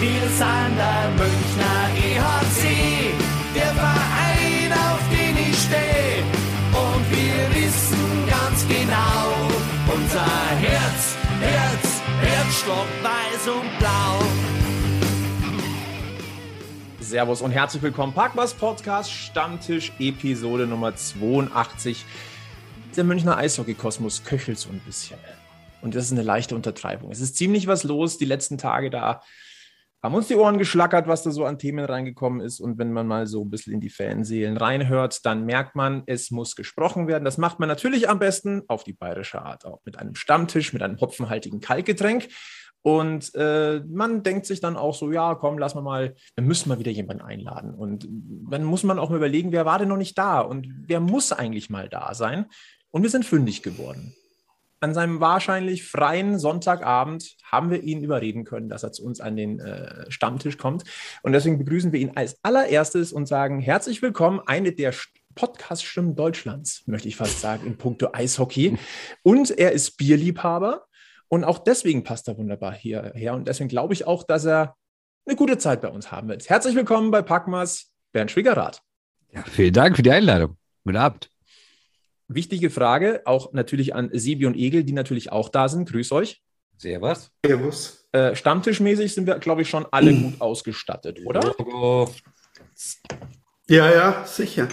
Wir sind der Münchner EHC, der Verein, auf den ich stehe. Und wir wissen ganz genau, unser Herz, Herz, Herzstock weiß und blau. Servus und herzlich willkommen. Parkbus Podcast Stammtisch Episode Nummer 82. Der Münchner Eishockey-Kosmos köchelt so ein bisschen. Und das ist eine leichte Untertreibung. Es ist ziemlich was los die letzten Tage da. Haben uns die Ohren geschlackert, was da so an Themen reingekommen ist. Und wenn man mal so ein bisschen in die Fanseelen reinhört, dann merkt man, es muss gesprochen werden. Das macht man natürlich am besten auf die bayerische Art, auch mit einem Stammtisch, mit einem hopfenhaltigen Kaltgetränk. Und äh, man denkt sich dann auch so, ja, komm, lass mal mal, wir müssen mal wieder jemanden einladen. Und dann muss man auch mal überlegen, wer war denn noch nicht da und wer muss eigentlich mal da sein. Und wir sind fündig geworden an seinem wahrscheinlich freien Sonntagabend haben wir ihn überreden können, dass er zu uns an den äh, Stammtisch kommt. Und deswegen begrüßen wir ihn als allererstes und sagen herzlich willkommen, eine der Podcast-Stimmen Deutschlands, möchte ich fast sagen, in puncto Eishockey. Und er ist Bierliebhaber und auch deswegen passt er wunderbar hierher. Und deswegen glaube ich auch, dass er eine gute Zeit bei uns haben wird. Herzlich willkommen bei Packmas, Bernd Schwiegerath. Ja, vielen Dank für die Einladung. Guten Abend. Wichtige Frage, auch natürlich an Sebi und Egel, die natürlich auch da sind. Grüß euch. Servus. Servus. Äh, Stammtischmäßig sind wir, glaube ich, schon alle gut ausgestattet, oder? Ja, ja, sicher.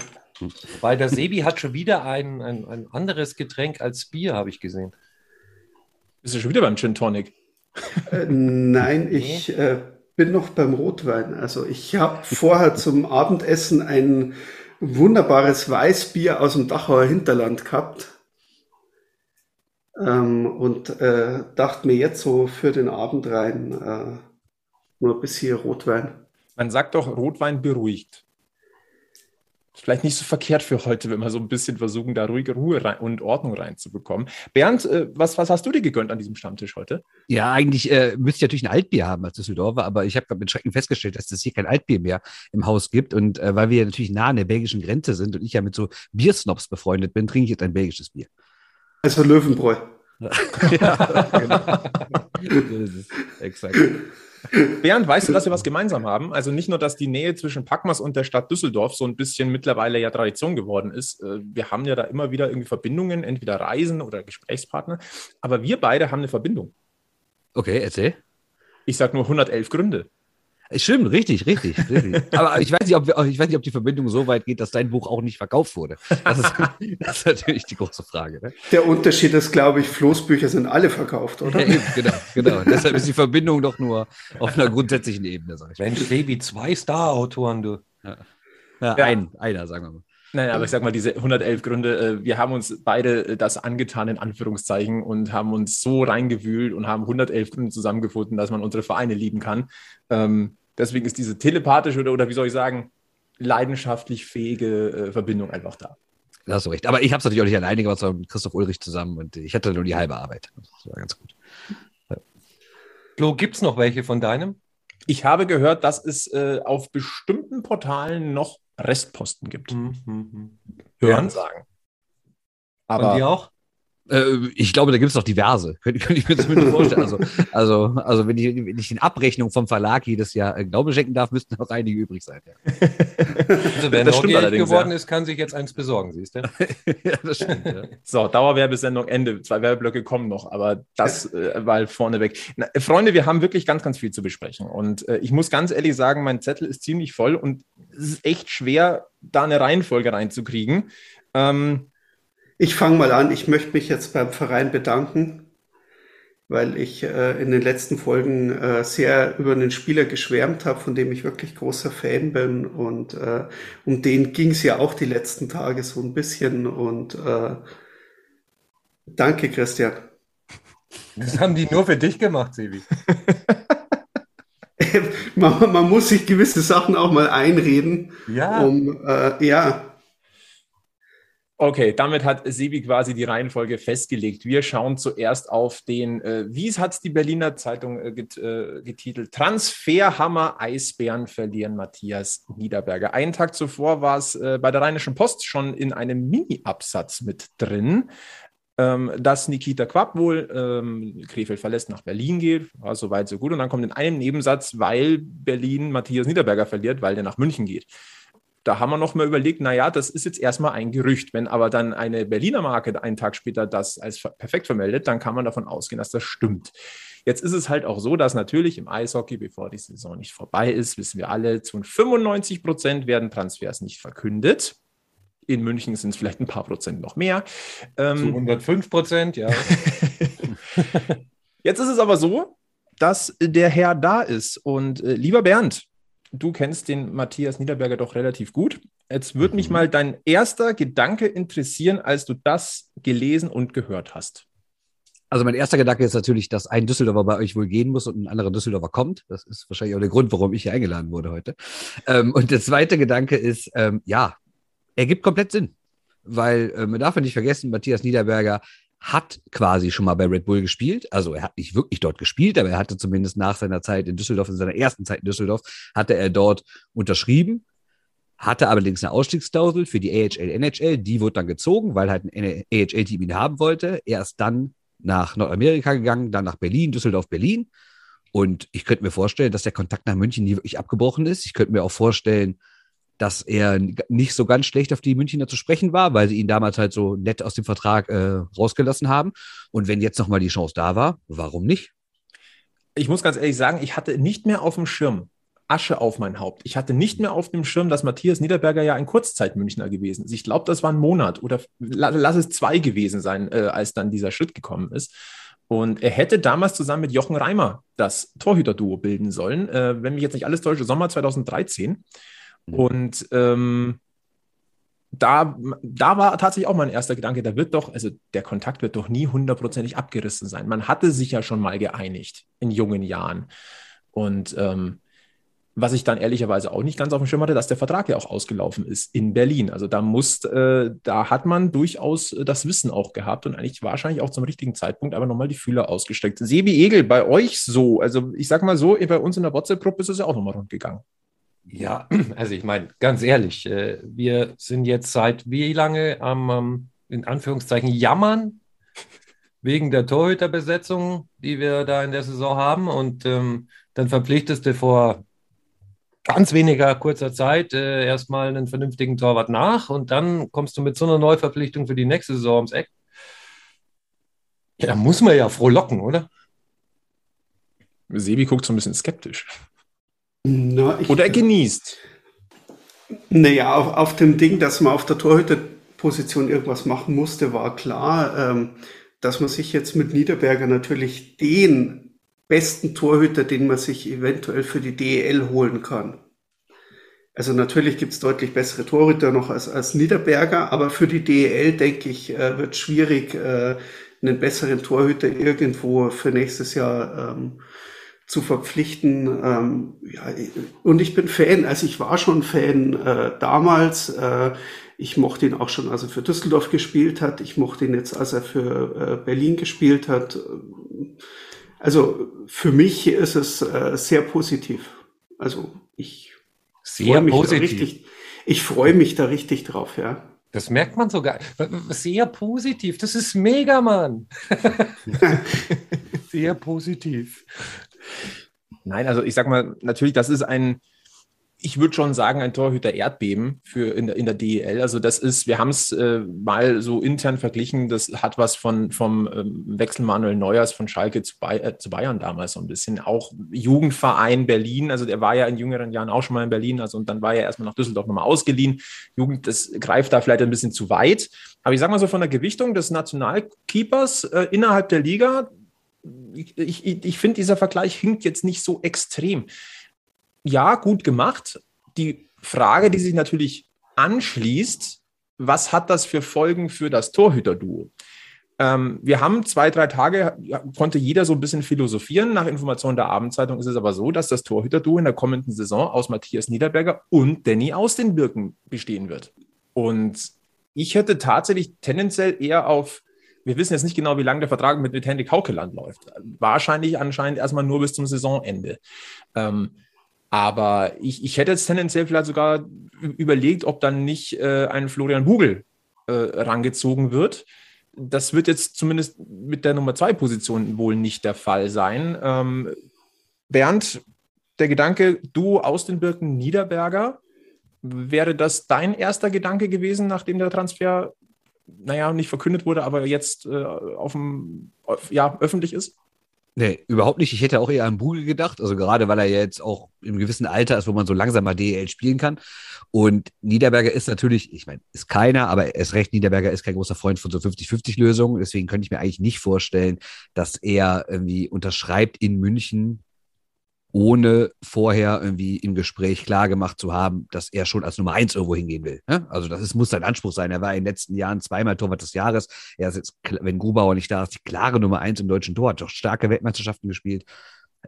Weil der Sebi hat schon wieder ein, ein, ein anderes Getränk als Bier, habe ich gesehen. Bist du schon wieder beim Gin Tonic? Äh, nein, ich äh, bin noch beim Rotwein. Also ich habe vorher zum Abendessen ein wunderbares Weißbier aus dem Dachauer Hinterland gehabt. Ähm, und äh, dachte mir jetzt so für den Abend rein äh, nur ein bisschen Rotwein. Man sagt doch, Rotwein beruhigt. Vielleicht nicht so verkehrt für heute, wenn wir so ein bisschen versuchen, da ruhige Ruhe rein und Ordnung reinzubekommen. Bernd, äh, was, was hast du dir gegönnt an diesem Stammtisch heute? Ja, eigentlich äh, müsste ich natürlich ein Altbier haben als Düsseldorfer, aber ich habe mit Schrecken festgestellt, dass es hier kein Altbier mehr im Haus gibt. Und äh, weil wir natürlich nah an der belgischen Grenze sind und ich ja mit so Biersnobs befreundet bin, trinke ich jetzt ein belgisches Bier. Also Löwenbräu. ja, genau. das ist exakt. Bernd, weißt du, dass wir was gemeinsam haben? Also nicht nur, dass die Nähe zwischen Packmas und der Stadt Düsseldorf so ein bisschen mittlerweile ja Tradition geworden ist. Äh, wir haben ja da immer wieder irgendwie Verbindungen, entweder Reisen oder Gesprächspartner. Aber wir beide haben eine Verbindung. Okay, erzähl. Ich sage nur 111 Gründe. Stimmt, richtig, richtig, richtig. Aber ich weiß, nicht, ob, ich weiß nicht, ob die Verbindung so weit geht, dass dein Buch auch nicht verkauft wurde. Das ist, das ist natürlich die große Frage. Ne? Der Unterschied ist, glaube ich, Floßbücher sind alle verkauft, oder? Ja, eben, genau, genau. Deshalb ist die Verbindung doch nur auf einer grundsätzlichen Ebene, sag ich. Mensch, Levi, zwei Star-Autoren, du. Ja. Ja, ja. Ein, einer, sagen wir mal. Nein, aber ich sag mal, diese 111 Gründe, äh, wir haben uns beide das angetan, in Anführungszeichen, und haben uns so reingewühlt und haben 111 Gründe zusammengefunden, dass man unsere Vereine lieben kann. Ähm, deswegen ist diese telepathische oder, oder wie soll ich sagen, leidenschaftlich fähige äh, Verbindung einfach da. Da hast du recht. Aber ich habe es natürlich auch nicht alleine gemacht, sondern mit Christoph Ulrich zusammen und ich hatte nur die halbe Arbeit. Das war ganz gut. Ja. Flo, gibt es noch welche von deinem? Ich habe gehört, dass es äh, auf bestimmten Portalen noch Restposten gibt. Mhm. Hören sagen. Aber Und die auch? Äh, ich glaube, da gibt es noch diverse. Könnte, könnte ich mir zumindest vorstellen. Also, also, also wenn, ich, wenn ich in Abrechnung vom Verlag jedes Jahr äh, Glaube schenken darf, müssten noch einige übrig sein. Ja. Also wer das neugierig geworden ja. ist, kann sich jetzt eins besorgen, siehst du? ja, das stimmt. Ja. So, Dauerwerbesendung Ende. Zwei Werbeblöcke kommen noch, aber das äh, mal vorneweg. Na, Freunde, wir haben wirklich ganz, ganz viel zu besprechen. Und äh, ich muss ganz ehrlich sagen, mein Zettel ist ziemlich voll und es ist echt schwer, da eine Reihenfolge reinzukriegen. Ähm, ich fange mal an. Ich möchte mich jetzt beim Verein bedanken, weil ich äh, in den letzten Folgen äh, sehr über einen Spieler geschwärmt habe, von dem ich wirklich großer Fan bin. Und äh, um den ging es ja auch die letzten Tage so ein bisschen. Und äh, danke, Christian. Das haben die nur für dich gemacht, Sebi. man, man, muss sich gewisse Sachen auch mal einreden. Ja. Um, äh, ja, Okay, damit hat Sebi quasi die Reihenfolge festgelegt. Wir schauen zuerst auf den, äh, wie hat es die Berliner Zeitung äh, get, äh, getitelt? Transferhammer Eisbären verlieren Matthias Niederberger. Einen Tag zuvor war es äh, bei der Rheinischen Post schon in einem Mini-Absatz mit drin. ähm, dass Nikita Quapp wohl ähm, Krefeld verlässt, nach Berlin geht. War so weit, so gut. Und dann kommt in einem Nebensatz, weil Berlin Matthias Niederberger verliert, weil der nach München geht. Da haben wir noch mal überlegt, naja, das ist jetzt erstmal ein Gerücht. Wenn aber dann eine Berliner Marke einen Tag später das als perfekt vermeldet, dann kann man davon ausgehen, dass das stimmt. Jetzt ist es halt auch so, dass natürlich im Eishockey, bevor die Saison nicht vorbei ist, wissen wir alle, zu 95 Prozent werden Transfers nicht verkündet. In München sind es vielleicht ein paar Prozent noch mehr. Ähm, zu 105 Prozent, ja. Jetzt ist es aber so, dass der Herr da ist. Und äh, lieber Bernd, du kennst den Matthias Niederberger doch relativ gut. Jetzt würde mich mhm. mal dein erster Gedanke interessieren, als du das gelesen und gehört hast. Also mein erster Gedanke ist natürlich, dass ein Düsseldorfer bei euch wohl gehen muss und ein anderer Düsseldorfer kommt. Das ist wahrscheinlich auch der Grund, warum ich hier eingeladen wurde heute. Ähm, und der zweite Gedanke ist, ähm, ja, er gibt komplett Sinn. Weil äh, man darf ja nicht vergessen, Matthias Niederberger hat quasi schon mal bei Red Bull gespielt. Also er hat nicht wirklich dort gespielt, aber er hatte zumindest nach seiner Zeit in Düsseldorf, in seiner ersten Zeit in Düsseldorf, hatte er dort unterschrieben, hatte allerdings eine Ausstiegsklausel für die AHL, NHL. Die wurde dann gezogen, weil halt ein AHL-Team ihn haben wollte. Er ist dann nach Nordamerika gegangen, dann nach Berlin, Düsseldorf, Berlin. Und ich könnte mir vorstellen, dass der Kontakt nach München nie wirklich abgebrochen ist. Ich könnte mir auch vorstellen, dass er nicht so ganz schlecht auf die Münchner zu sprechen war, weil sie ihn damals halt so nett aus dem Vertrag äh, rausgelassen haben. Und wenn jetzt nochmal die Chance da war, warum nicht? Ich muss ganz ehrlich sagen, ich hatte nicht mehr auf dem Schirm Asche auf mein Haupt. Ich hatte nicht mehr auf dem Schirm, dass Matthias Niederberger ja ein Kurzzeitmünchner gewesen ist. Ich glaube, das war ein Monat oder lass es zwei gewesen sein, äh, als dann dieser Schritt gekommen ist. Und er hätte damals zusammen mit Jochen Reimer das Torhüter-Duo bilden sollen, äh, wenn mich jetzt nicht alles täusche, Sommer 2013. Und ähm, da, da war tatsächlich auch mein erster Gedanke, da wird doch, also der Kontakt wird doch nie hundertprozentig abgerissen sein. Man hatte sich ja schon mal geeinigt in jungen Jahren. Und ähm, was ich dann ehrlicherweise auch nicht ganz auf dem Schirm hatte, dass der Vertrag ja auch ausgelaufen ist in Berlin. Also da muss, äh, da hat man durchaus äh, das Wissen auch gehabt und eigentlich wahrscheinlich auch zum richtigen Zeitpunkt aber nochmal die Fühler ausgestreckt. Sebi Egel, bei euch so, also ich sag mal so, bei uns in der WhatsApp-Gruppe ist es ja auch nochmal rund gegangen. Ja, also ich meine, ganz ehrlich, äh, wir sind jetzt seit wie lange am, in Anführungszeichen, jammern wegen der Torhüterbesetzung, die wir da in der Saison haben und ähm, dann verpflichtest du vor ganz weniger kurzer Zeit äh, erstmal einen vernünftigen Torwart nach und dann kommst du mit so einer Neuverpflichtung für die nächste Saison ums Eck. Ja, da muss man ja frohlocken, oder? Sebi guckt so ein bisschen skeptisch. Na, ich, oder er genießt. Naja, auf, auf dem Ding, dass man auf der Torhüterposition irgendwas machen musste, war klar, ähm, dass man sich jetzt mit Niederberger natürlich den besten Torhüter, den man sich eventuell für die DEL holen kann. Also natürlich gibt's deutlich bessere Torhüter noch als, als Niederberger, aber für die DEL, denke ich, äh, wird schwierig, äh, einen besseren Torhüter irgendwo für nächstes Jahr ähm, zu verpflichten. Ähm, ja, und ich bin Fan, also ich war schon Fan äh, damals. Äh, ich mochte ihn auch schon, als er für Düsseldorf gespielt hat. Ich mochte ihn jetzt, als er für äh, Berlin gespielt hat. Also für mich ist es äh, sehr positiv. Also ich sehr mich positiv. richtig, ich freue mich da richtig drauf, ja. Das merkt man sogar. Sehr positiv. Das ist mega, Mann. sehr positiv. Nein, also ich sag mal, natürlich, das ist ein, ich würde schon sagen, ein Torhüter Erdbeben für in der, in der DEL. Also das ist, wir haben es äh, mal so intern verglichen, das hat was von vom ähm, Wechsel Manuel Neuers von Schalke zu, Bay äh, zu, Bayern damals so ein bisschen. Auch Jugendverein Berlin, also der war ja in jüngeren Jahren auch schon mal in Berlin, also und dann war er erstmal nach Düsseldorf nochmal ausgeliehen. Jugend, das greift da vielleicht ein bisschen zu weit. Aber ich sage mal so von der Gewichtung des Nationalkeepers äh, innerhalb der Liga, ich, ich, ich finde, dieser Vergleich hinkt jetzt nicht so extrem ja, gut gemacht. Die Frage, die sich natürlich anschließt, was hat das für Folgen für das Torhüterduo? Ähm, wir haben zwei, drei Tage, konnte jeder so ein bisschen philosophieren. Nach Informationen der Abendzeitung ist es aber so, dass das Torhüterduo in der kommenden Saison aus Matthias Niederberger und Danny aus den Birken bestehen wird. Und ich hätte tatsächlich tendenziell eher auf, wir wissen jetzt nicht genau, wie lange der Vertrag mit, mit Henrik Haukeland läuft. Wahrscheinlich anscheinend erstmal nur bis zum Saisonende. Ähm, aber ich, ich hätte jetzt tendenziell vielleicht sogar überlegt, ob dann nicht äh, ein Florian Bugel äh, rangezogen wird. das wird jetzt zumindest mit der Nummer zwei Position wohl nicht der Fall sein. Ähm, Bernd, der Gedanke, du aus den Birken Niederberger, wäre das dein erster Gedanke gewesen, nachdem der Transfer, naja, nicht verkündet wurde, aber jetzt äh, auf dem, auf, ja, öffentlich ist? Nee, überhaupt nicht. Ich hätte auch eher an Bugel gedacht. Also gerade weil er jetzt auch im gewissen Alter ist, wo man so langsam mal DEL spielen kann. Und Niederberger ist natürlich, ich meine, ist keiner, aber er ist recht, Niederberger ist kein großer Freund von so 50-50-Lösungen. Deswegen könnte ich mir eigentlich nicht vorstellen, dass er irgendwie unterschreibt in München ohne vorher irgendwie im Gespräch klar gemacht zu haben, dass er schon als Nummer eins irgendwo hingehen will. Ne? Also das ist, muss sein Anspruch sein. Er war in den letzten Jahren zweimal Torwart des Jahres. Er ist jetzt, wenn Grubauer nicht da ist, die klare Nummer eins im deutschen Tor, hat doch starke Weltmeisterschaften gespielt,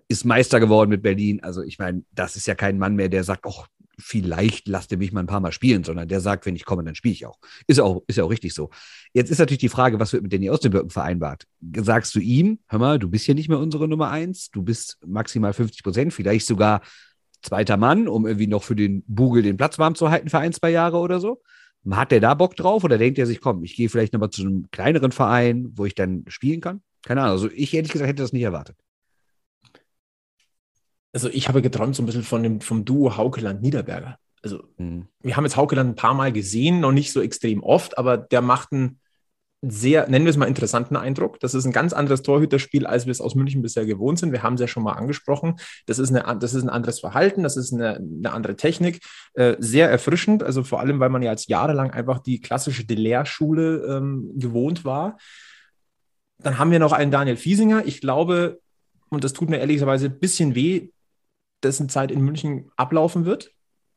ist Meister geworden mit Berlin. Also ich meine, das ist ja kein Mann mehr, der sagt, ach, vielleicht lasst ihr mich mal ein paar Mal spielen, sondern der sagt, wenn ich komme, dann spiele ich auch. Ist auch, ist ja auch richtig so. Jetzt ist natürlich die Frage, was wird mit Danny Austenbürgen vereinbart? Sagst du ihm, hör mal, du bist hier nicht mehr unsere Nummer eins, du bist maximal 50 Prozent, vielleicht sogar zweiter Mann, um irgendwie noch für den Bugel den Platz warm zu halten für ein, zwei Jahre oder so? Hat der da Bock drauf oder denkt er sich, komm, ich gehe vielleicht nochmal zu einem kleineren Verein, wo ich dann spielen kann? Keine Ahnung. Also ich ehrlich gesagt hätte das nicht erwartet also ich habe geträumt so ein bisschen von dem, vom Duo Haukeland-Niederberger. Also mhm. wir haben jetzt Haukeland ein paar Mal gesehen, noch nicht so extrem oft, aber der macht einen sehr, nennen wir es mal, interessanten Eindruck. Das ist ein ganz anderes Torhüterspiel, als wir es aus München bisher gewohnt sind. Wir haben es ja schon mal angesprochen. Das ist, eine, das ist ein anderes Verhalten, das ist eine, eine andere Technik. Äh, sehr erfrischend, also vor allem, weil man ja als jahrelang einfach die klassische Delair-Schule ähm, gewohnt war. Dann haben wir noch einen Daniel Fiesinger. Ich glaube, und das tut mir ehrlicherweise ein bisschen weh, dessen Zeit in München ablaufen wird.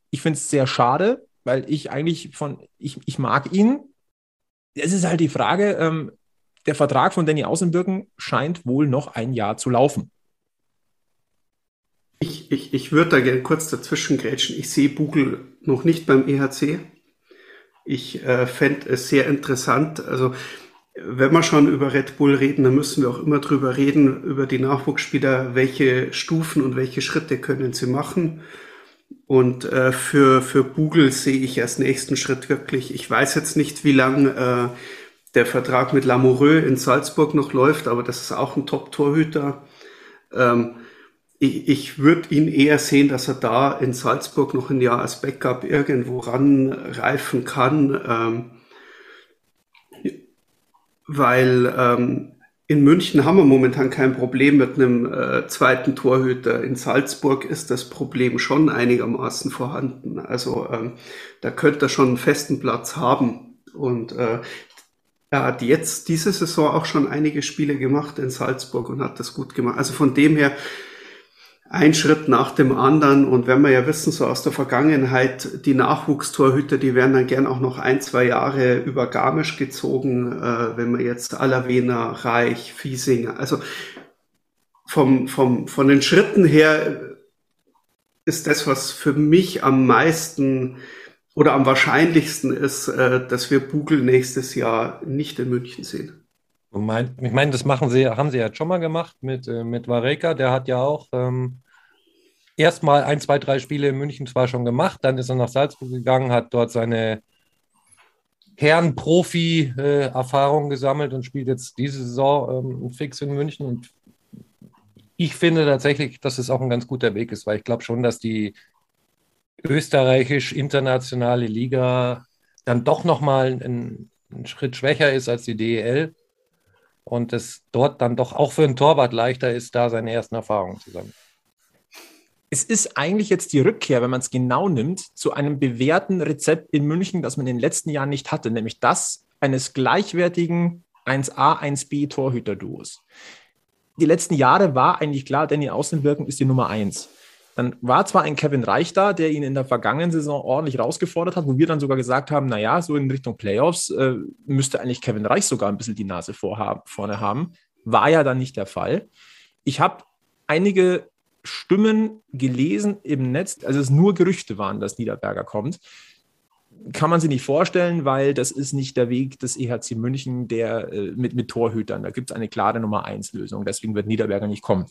Ich finde es sehr schade, weil ich eigentlich von, ich, ich mag ihn. Es ist halt die Frage, ähm, der Vertrag von Danny Außenbirken scheint wohl noch ein Jahr zu laufen. Ich, ich, ich würde da gerne kurz dazwischen grätschen. Ich sehe Bugel noch nicht beim EHC. Ich äh, fände es sehr interessant. Also wenn wir schon über Red Bull reden, dann müssen wir auch immer drüber reden, über die Nachwuchsspieler, welche Stufen und welche Schritte können sie machen. Und äh, für, für Google sehe ich als nächsten Schritt wirklich, ich weiß jetzt nicht, wie lang äh, der Vertrag mit Lamoureux in Salzburg noch läuft, aber das ist auch ein Top-Torhüter. Ähm, ich, ich würde ihn eher sehen, dass er da in Salzburg noch ein Jahr als Backup irgendwo ranreifen kann. Ähm, weil ähm, in München haben wir momentan kein Problem mit einem äh, zweiten Torhüter. In Salzburg ist das Problem schon einigermaßen vorhanden. Also ähm, da könnte er schon einen festen Platz haben. Und äh, er hat jetzt diese Saison auch schon einige Spiele gemacht in Salzburg und hat das gut gemacht. Also von dem her ein Schritt nach dem anderen. Und wenn wir ja wissen, so aus der Vergangenheit, die Nachwuchstorhüter, die werden dann gern auch noch ein, zwei Jahre über Garmisch gezogen, äh, wenn man jetzt Alavena, Reich, Fiesinger, also vom, vom, von den Schritten her ist das, was für mich am meisten oder am wahrscheinlichsten ist, äh, dass wir Bugel nächstes Jahr nicht in München sehen. Ich meine, das machen sie, haben sie ja schon mal gemacht mit, äh, mit Vareka. Der hat ja auch ähm, erstmal ein, zwei, drei Spiele in München zwar schon gemacht, dann ist er nach Salzburg gegangen, hat dort seine Herren-Profi-Erfahrung gesammelt und spielt jetzt diese Saison ähm, fix in München. Und ich finde tatsächlich, dass es auch ein ganz guter Weg ist, weil ich glaube schon, dass die österreichisch-internationale Liga dann doch nochmal ein, ein Schritt schwächer ist als die DEL und es dort dann doch auch für einen Torwart leichter ist, da seine ersten Erfahrungen zu sammeln es ist eigentlich jetzt die Rückkehr, wenn man es genau nimmt, zu einem bewährten Rezept in München, das man in den letzten Jahren nicht hatte, nämlich das eines gleichwertigen 1A, 1B Torhüter-Duos. Die letzten Jahre war eigentlich klar, Danny Außenwirken ist die Nummer 1. Dann war zwar ein Kevin Reich da, der ihn in der vergangenen Saison ordentlich rausgefordert hat, wo wir dann sogar gesagt haben, naja, so in Richtung Playoffs äh, müsste eigentlich Kevin Reich sogar ein bisschen die Nase vorhaben, vorne haben. War ja dann nicht der Fall. Ich habe einige Stimmen gelesen im Netz, also es nur Gerüchte waren, dass Niederberger kommt. Kann man sich nicht vorstellen, weil das ist nicht der Weg des EHC München, der äh, mit, mit Torhütern. Da gibt es eine klare Nummer 1 Lösung. Deswegen wird Niederberger nicht kommen.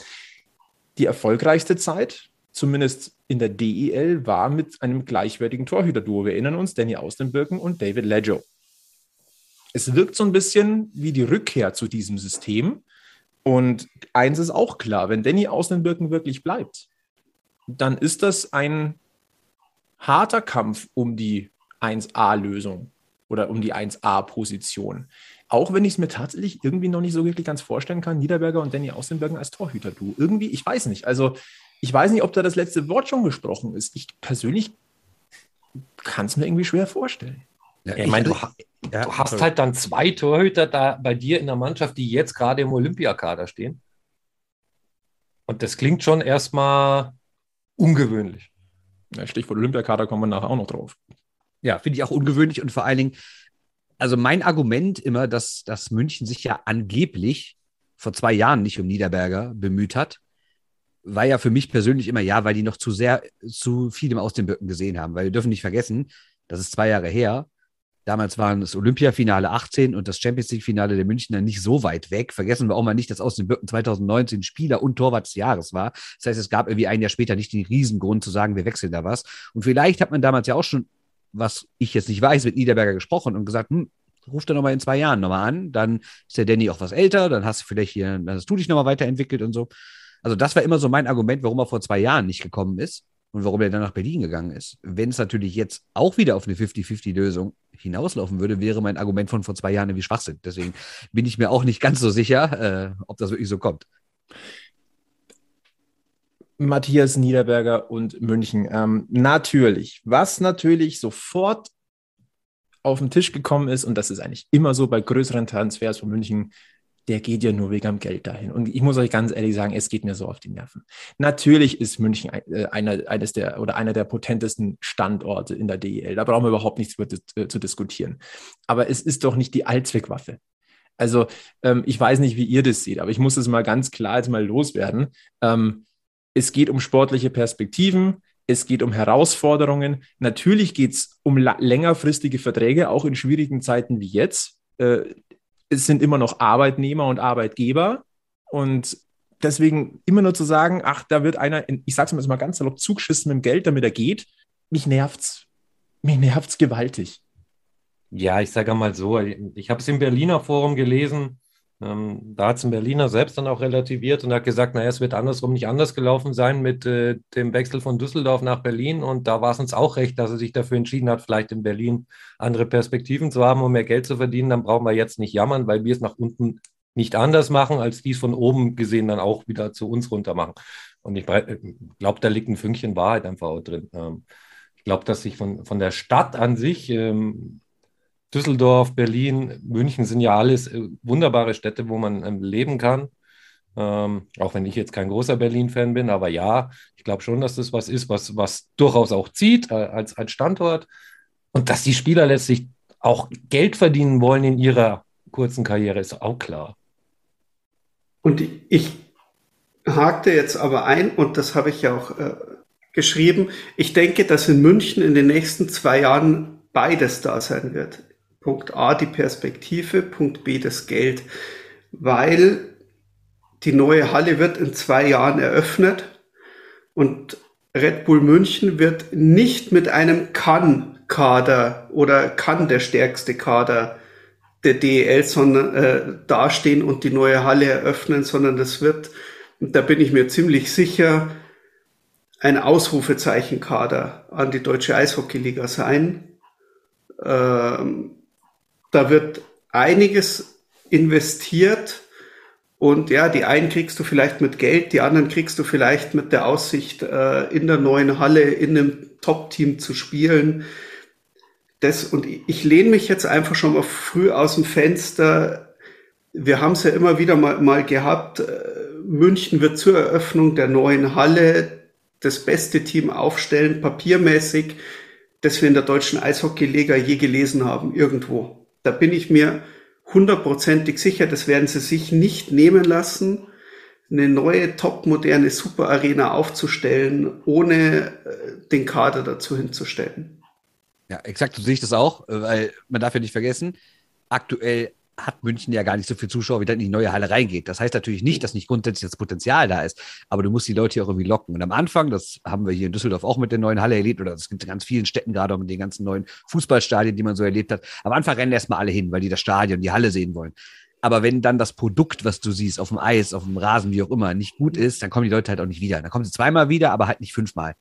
Die erfolgreichste Zeit, zumindest in der DEL, war mit einem gleichwertigen Torhüter-Duo. Wir erinnern uns, Danny Austenbirken und David Leggio. es wirkt so ein bisschen wie die Rückkehr zu diesem System. Und eins ist auch klar, wenn Danny Außenbirken wirklich bleibt, dann ist das ein harter Kampf um die 1A-Lösung oder um die 1A-Position. Auch wenn ich es mir tatsächlich irgendwie noch nicht so wirklich ganz vorstellen kann, Niederberger und Danny Außenbergen als Torhüter, du. Irgendwie, ich weiß nicht. Also, ich weiß nicht, ob da das letzte Wort schon gesprochen ist. Ich persönlich kann es mir irgendwie schwer vorstellen. Ja, ich meine, du, ja, du hast halt dann zwei Torhüter da bei dir in der Mannschaft, die jetzt gerade im Olympiakader stehen. Und das klingt schon erstmal ungewöhnlich. Ja, Stichwort Olympiakader kommen wir nachher auch noch drauf. Ja, finde ich auch ungewöhnlich und vor allen Dingen, also mein Argument immer, dass, dass München sich ja angeblich vor zwei Jahren nicht um Niederberger bemüht hat, war ja für mich persönlich immer ja, weil die noch zu sehr, zu viel aus den Böcken gesehen haben. Weil wir dürfen nicht vergessen, das ist zwei Jahre her. Damals waren das Olympiafinale 18 und das Champions League-Finale der Münchner nicht so weit weg. Vergessen wir auch mal nicht, dass aus den Böcken 2019 Spieler und Torwart des Jahres war. Das heißt, es gab irgendwie ein Jahr später nicht den Riesengrund zu sagen, wir wechseln da was. Und vielleicht hat man damals ja auch schon, was ich jetzt nicht weiß, mit Niederberger gesprochen und gesagt, hm, ruf da nochmal in zwei Jahren nochmal an. Dann ist der Danny auch was älter, dann hast du vielleicht hier, dann hast du dich nochmal weiterentwickelt und so. Also das war immer so mein Argument, warum er vor zwei Jahren nicht gekommen ist und warum er dann nach Berlin gegangen ist. Wenn es natürlich jetzt auch wieder auf eine 50-50-Lösung hinauslaufen würde, wäre mein Argument von vor zwei Jahren irgendwie Schwachsinn. Deswegen bin ich mir auch nicht ganz so sicher, äh, ob das wirklich so kommt. Matthias Niederberger und München. Ähm, natürlich, was natürlich sofort auf den Tisch gekommen ist, und das ist eigentlich immer so bei größeren Transfers von München, der geht ja nur wegen am Geld dahin. Und ich muss euch ganz ehrlich sagen, es geht mir so auf die Nerven. Natürlich ist München äh, einer, eines der oder einer der potentesten Standorte in der DEL. Da brauchen wir überhaupt nichts über, äh, zu diskutieren. Aber es ist doch nicht die Allzweckwaffe. Also ähm, ich weiß nicht, wie ihr das seht, aber ich muss es mal ganz klar jetzt mal loswerden. Ähm, es geht um sportliche Perspektiven. Es geht um Herausforderungen. Natürlich geht es um längerfristige Verträge, auch in schwierigen Zeiten wie jetzt. Äh, es sind immer noch Arbeitnehmer und Arbeitgeber. Und deswegen immer nur zu sagen, ach, da wird einer, in, ich sag's mal ganz salopp, zugeschissen mit dem Geld, damit er geht, mich nervt's. Mich nervt's gewaltig. Ja, ich sage mal so, ich habe es im Berliner Forum gelesen, ähm, da hat es ein Berliner selbst dann auch relativiert und hat gesagt, naja, es wird andersrum nicht anders gelaufen sein mit äh, dem Wechsel von Düsseldorf nach Berlin. Und da war es uns auch recht, dass er sich dafür entschieden hat, vielleicht in Berlin andere Perspektiven zu haben, um mehr Geld zu verdienen. Dann brauchen wir jetzt nicht jammern, weil wir es nach unten nicht anders machen, als dies von oben gesehen dann auch wieder zu uns runter machen. Und ich äh, glaube, da liegt ein Fünkchen Wahrheit einfach auch drin. Ähm, ich glaube, dass sich von, von der Stadt an sich ähm, Düsseldorf, Berlin, München sind ja alles äh, wunderbare Städte, wo man ähm, leben kann. Ähm, auch wenn ich jetzt kein großer Berlin-Fan bin, aber ja, ich glaube schon, dass das was ist, was, was durchaus auch zieht äh, als, als Standort und dass die Spieler letztlich auch Geld verdienen wollen in ihrer kurzen Karriere, ist auch klar. Und ich hakte jetzt aber ein, und das habe ich ja auch äh, geschrieben, ich denke, dass in München in den nächsten zwei Jahren beides da sein wird. Punkt A die Perspektive, Punkt B das Geld, weil die neue Halle wird in zwei Jahren eröffnet und Red Bull München wird nicht mit einem Kann-Kader oder kann der stärkste Kader der DEL sondern, äh, dastehen und die neue Halle eröffnen, sondern das wird, und da bin ich mir ziemlich sicher, ein Ausrufezeichenkader an die deutsche Eishockeyliga sein. Ähm, da wird einiges investiert und ja, die einen kriegst du vielleicht mit Geld, die anderen kriegst du vielleicht mit der Aussicht, äh, in der neuen Halle in einem Top-Team zu spielen. Das, und ich lehne mich jetzt einfach schon mal früh aus dem Fenster. Wir haben es ja immer wieder mal, mal gehabt. Äh, München wird zur Eröffnung der neuen Halle das beste Team aufstellen, papiermäßig, das wir in der deutschen Eishockeyliga je gelesen haben, irgendwo. Da bin ich mir hundertprozentig sicher, das werden sie sich nicht nehmen lassen, eine neue, topmoderne Super-Arena aufzustellen, ohne äh, den Kader dazu hinzustellen. Ja, exakt, so sehe ich das auch, äh, weil man darf ja nicht vergessen, aktuell hat München ja gar nicht so viele Zuschauer, wie dann in die neue Halle reingeht. Das heißt natürlich nicht, dass nicht grundsätzlich das Potenzial da ist, aber du musst die Leute hier auch irgendwie locken. Und am Anfang, das haben wir hier in Düsseldorf auch mit der neuen Halle erlebt, oder das gibt in ganz vielen Städten gerade auch mit den ganzen neuen Fußballstadien, die man so erlebt hat. Am Anfang rennen erstmal alle hin, weil die das Stadion, die Halle sehen wollen. Aber wenn dann das Produkt, was du siehst, auf dem Eis, auf dem Rasen, wie auch immer, nicht gut ist, dann kommen die Leute halt auch nicht wieder. Dann kommen sie zweimal wieder, aber halt nicht fünfmal.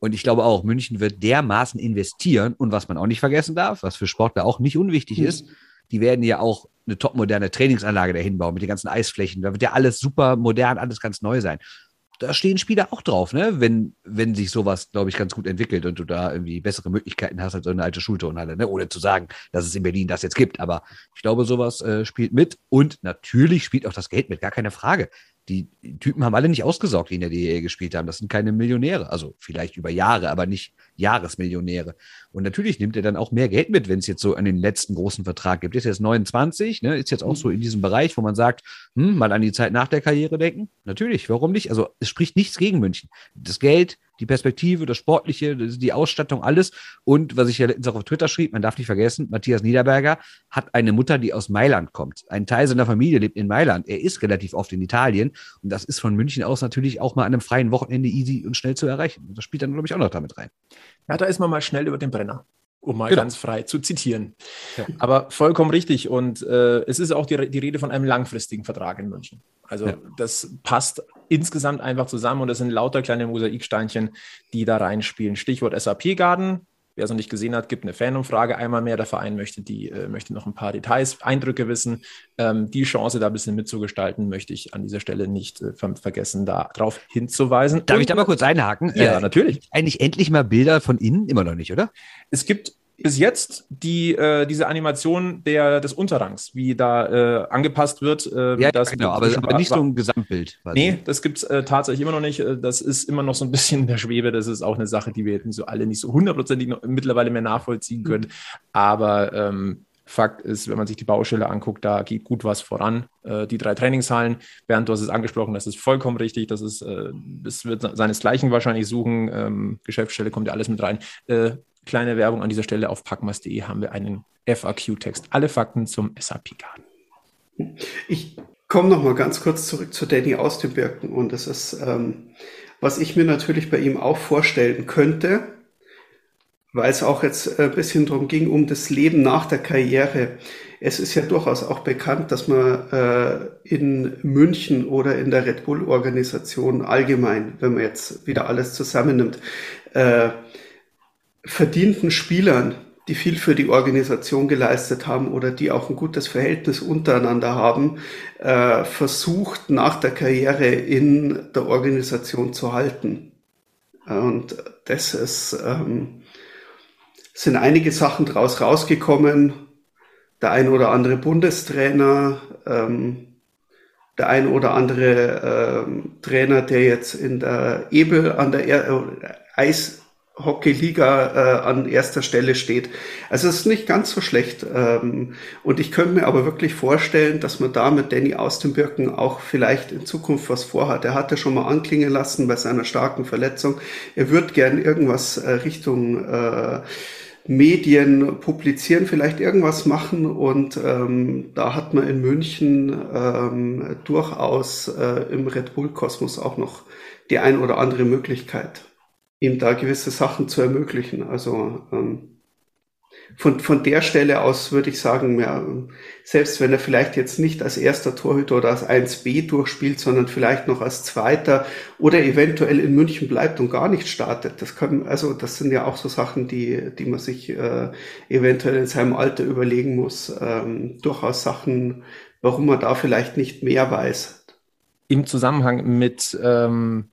Und ich glaube auch, München wird dermaßen investieren und was man auch nicht vergessen darf, was für Sportler auch nicht unwichtig ist, die werden ja auch eine topmoderne Trainingsanlage dahin bauen mit den ganzen Eisflächen. Da wird ja alles super modern, alles ganz neu sein. Da stehen Spieler auch drauf, ne? Wenn, wenn sich sowas, glaube ich, ganz gut entwickelt und du da irgendwie bessere Möglichkeiten hast als so eine alte Schulturnhalle, ne? Ohne zu sagen, dass es in Berlin das jetzt gibt. Aber ich glaube, sowas äh, spielt mit und natürlich spielt auch das Geld mit, gar keine Frage die Typen haben alle nicht ausgesorgt, die in der DEL gespielt haben. Das sind keine Millionäre. Also vielleicht über Jahre, aber nicht Jahresmillionäre. Und natürlich nimmt er dann auch mehr Geld mit, wenn es jetzt so an den letzten großen Vertrag gibt. Ist jetzt 29, ne? ist jetzt auch so in diesem Bereich, wo man sagt, hm, mal an die Zeit nach der Karriere denken. Natürlich, warum nicht? Also es spricht nichts gegen München. Das Geld, die Perspektive, das Sportliche, die Ausstattung, alles. Und was ich ja letztens auch auf Twitter schrieb, man darf nicht vergessen, Matthias Niederberger hat eine Mutter, die aus Mailand kommt. Ein Teil seiner Familie lebt in Mailand. Er ist relativ oft in Italien. Und das ist von München aus natürlich auch mal an einem freien Wochenende easy und schnell zu erreichen. Das spielt dann, glaube ich, auch noch damit rein. Ja, da ist man mal schnell über den Brenner um mal genau. ganz frei zu zitieren. Ja. Aber vollkommen richtig. Und äh, es ist auch die, die, Rede von einem langfristigen Vertrag in München. Also ja. das passt insgesamt einfach zusammen und das sind lauter kleine Mosaiksteinchen, die da reinspielen. Stichwort SAP-Garden. Wer es noch nicht gesehen hat, gibt eine Fanumfrage einmal mehr. Der Verein möchte, die, äh, möchte noch ein paar Details, Eindrücke wissen. Ähm, die Chance, da ein bisschen mitzugestalten, möchte ich an dieser Stelle nicht äh, vergessen, darauf hinzuweisen. Darf Und, ich da mal kurz einhaken? Ja, äh, natürlich. Eigentlich endlich mal Bilder von innen? Immer noch nicht, oder? Es gibt bis jetzt die, äh, diese Animation der, des Unterrangs, wie da äh, angepasst wird. Äh, ja, das genau, aber, aber nicht so ein Gesamtbild. Quasi. Nee, das gibt es äh, tatsächlich immer noch nicht. Äh, das ist immer noch so ein bisschen in der Schwebe. Das ist auch eine Sache, die wir jetzt so alle nicht so hundertprozentig mittlerweile mehr nachvollziehen können. Mhm. Aber ähm, Fakt ist, wenn man sich die Baustelle anguckt, da geht gut was voran. Äh, die drei Trainingshallen, Bernd, du hast es angesprochen, das ist vollkommen richtig. Das ist, äh, das wird seinesgleichen wahrscheinlich suchen. Ähm, Geschäftsstelle kommt ja alles mit rein. Äh, kleine Werbung an dieser Stelle auf packmas.de haben wir einen FAQ-Text. Alle Fakten zum SAP-Garden. Ich komme noch mal ganz kurz zurück zu Danny aus dem Birken und das ist, ähm, was ich mir natürlich bei ihm auch vorstellen könnte, weil es auch jetzt ein bisschen darum ging, um das Leben nach der Karriere. Es ist ja durchaus auch bekannt, dass man äh, in München oder in der Red Bull-Organisation allgemein, wenn man jetzt wieder alles zusammennimmt, äh, verdienten Spielern, die viel für die Organisation geleistet haben oder die auch ein gutes Verhältnis untereinander haben, äh, versucht nach der Karriere in der Organisation zu halten. Und das ist, ähm, sind einige Sachen daraus rausgekommen. Der ein oder andere Bundestrainer, ähm, der ein oder andere ähm, Trainer, der jetzt in der Ebel an der er äh, Eis Hockey-Liga äh, an erster Stelle steht. Also es ist nicht ganz so schlecht. Ähm, und ich könnte mir aber wirklich vorstellen, dass man da mit Danny aus dem Birken auch vielleicht in Zukunft was vorhat. Er hatte schon mal anklingen lassen bei seiner starken Verletzung. Er wird gern irgendwas äh, Richtung äh, Medien publizieren, vielleicht irgendwas machen. Und ähm, da hat man in München ähm, durchaus äh, im Red Bull-Kosmos auch noch die ein oder andere Möglichkeit ihm da gewisse Sachen zu ermöglichen. Also ähm, von, von der Stelle aus würde ich sagen, ja, selbst wenn er vielleicht jetzt nicht als erster Torhüter oder als 1b durchspielt, sondern vielleicht noch als zweiter oder eventuell in München bleibt und gar nicht startet. Das kann, also das sind ja auch so Sachen, die, die man sich äh, eventuell in seinem Alter überlegen muss. Ähm, durchaus Sachen, warum man da vielleicht nicht mehr weiß. Im Zusammenhang mit ähm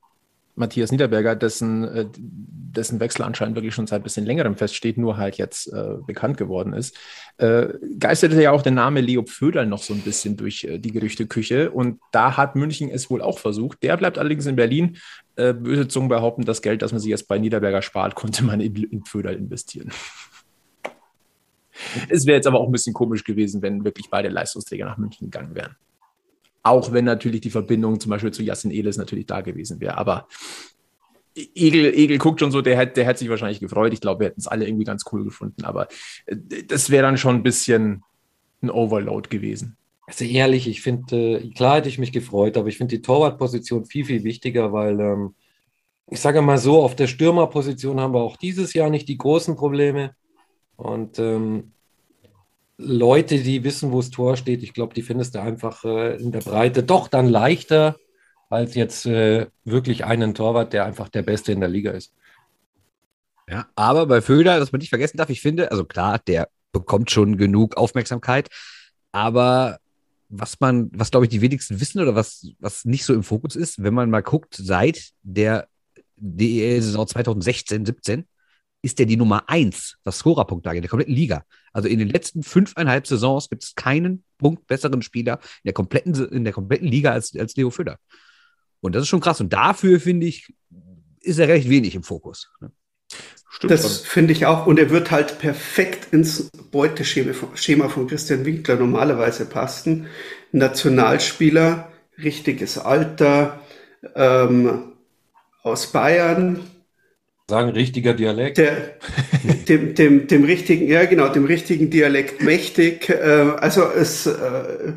Matthias Niederberger, dessen, äh, dessen Wechsel anscheinend wirklich schon seit ein bisschen längerem feststeht, nur halt jetzt äh, bekannt geworden ist, äh, geisterte ja auch der Name Leo Pföderl noch so ein bisschen durch äh, die Gerüchteküche. Und da hat München es wohl auch versucht. Der bleibt allerdings in Berlin. Äh, böse Zungen behaupten, das Geld, das man sich jetzt bei Niederberger spart, konnte man in, in Pföderl investieren. es wäre jetzt aber auch ein bisschen komisch gewesen, wenn wirklich beide Leistungsträger nach München gegangen wären. Auch wenn natürlich die Verbindung zum Beispiel zu Yassin Elis natürlich da gewesen wäre. Aber Egel, Egel guckt schon so, der, hätte der sich wahrscheinlich gefreut. Ich glaube, wir hätten es alle irgendwie ganz cool gefunden. Aber äh, das wäre dann schon ein bisschen, ein Overload gewesen. Also ehrlich, ich finde, äh, klar hätte ich mich gefreut, aber ich finde die Torwartposition viel, viel wichtiger, weil ähm, ich sage mal so, auf der Stürmerposition haben wir auch dieses Jahr nicht die großen Probleme. Und ähm, Leute, die wissen, wo das Tor steht, ich glaube, die findest du einfach äh, in der Breite doch dann leichter als jetzt äh, wirklich einen Torwart, der einfach der Beste in der Liga ist. Ja, aber bei Föder, dass man nicht vergessen darf, ich finde, also klar, der bekommt schon genug Aufmerksamkeit, aber was man, was glaube ich die wenigsten wissen oder was, was nicht so im Fokus ist, wenn man mal guckt, seit der DEL-Saison 2016, 17 ist der die Nummer 1, was Scorerpunktlage in der kompletten Liga. Also in den letzten fünfeinhalb Saisons gibt es keinen Punkt besseren Spieler in der kompletten, in der kompletten Liga als, als Leo Föder. Und das ist schon krass. Und dafür, finde ich, ist er recht wenig im Fokus. Ne? Stimmt das finde ich auch. Und er wird halt perfekt ins Beuteschema von Christian Winkler normalerweise passen. Nationalspieler, richtiges Alter, ähm, aus Bayern. Sagen richtiger Dialekt. Der, dem, dem, dem richtigen, ja genau, dem richtigen Dialekt mächtig. Äh, also es, äh,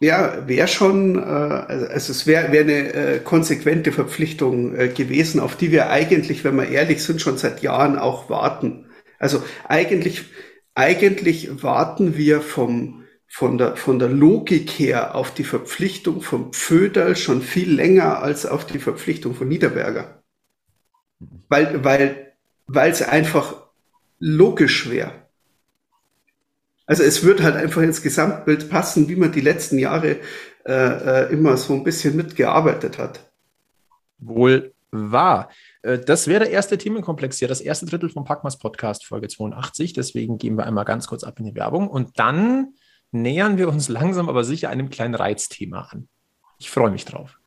ja, wäre schon, äh, also es wäre wär eine äh, konsequente Verpflichtung äh, gewesen, auf die wir eigentlich, wenn wir ehrlich sind, schon seit Jahren auch warten. Also eigentlich, eigentlich warten wir vom, von der, von der Logik her auf die Verpflichtung von Pföderl schon viel länger als auf die Verpflichtung von Niederberger. Weil, weil, weil es einfach logisch wäre. Also es wird halt einfach ins Gesamtbild passen, wie man die letzten Jahre äh, äh, immer so ein bisschen mitgearbeitet hat. Wohl wahr. Äh, das wäre der erste Themenkomplex hier, das erste Drittel vom Packmas Podcast, Folge 82. Deswegen gehen wir einmal ganz kurz ab in die Werbung und dann nähern wir uns langsam aber sicher einem kleinen Reizthema an. Ich freue mich drauf.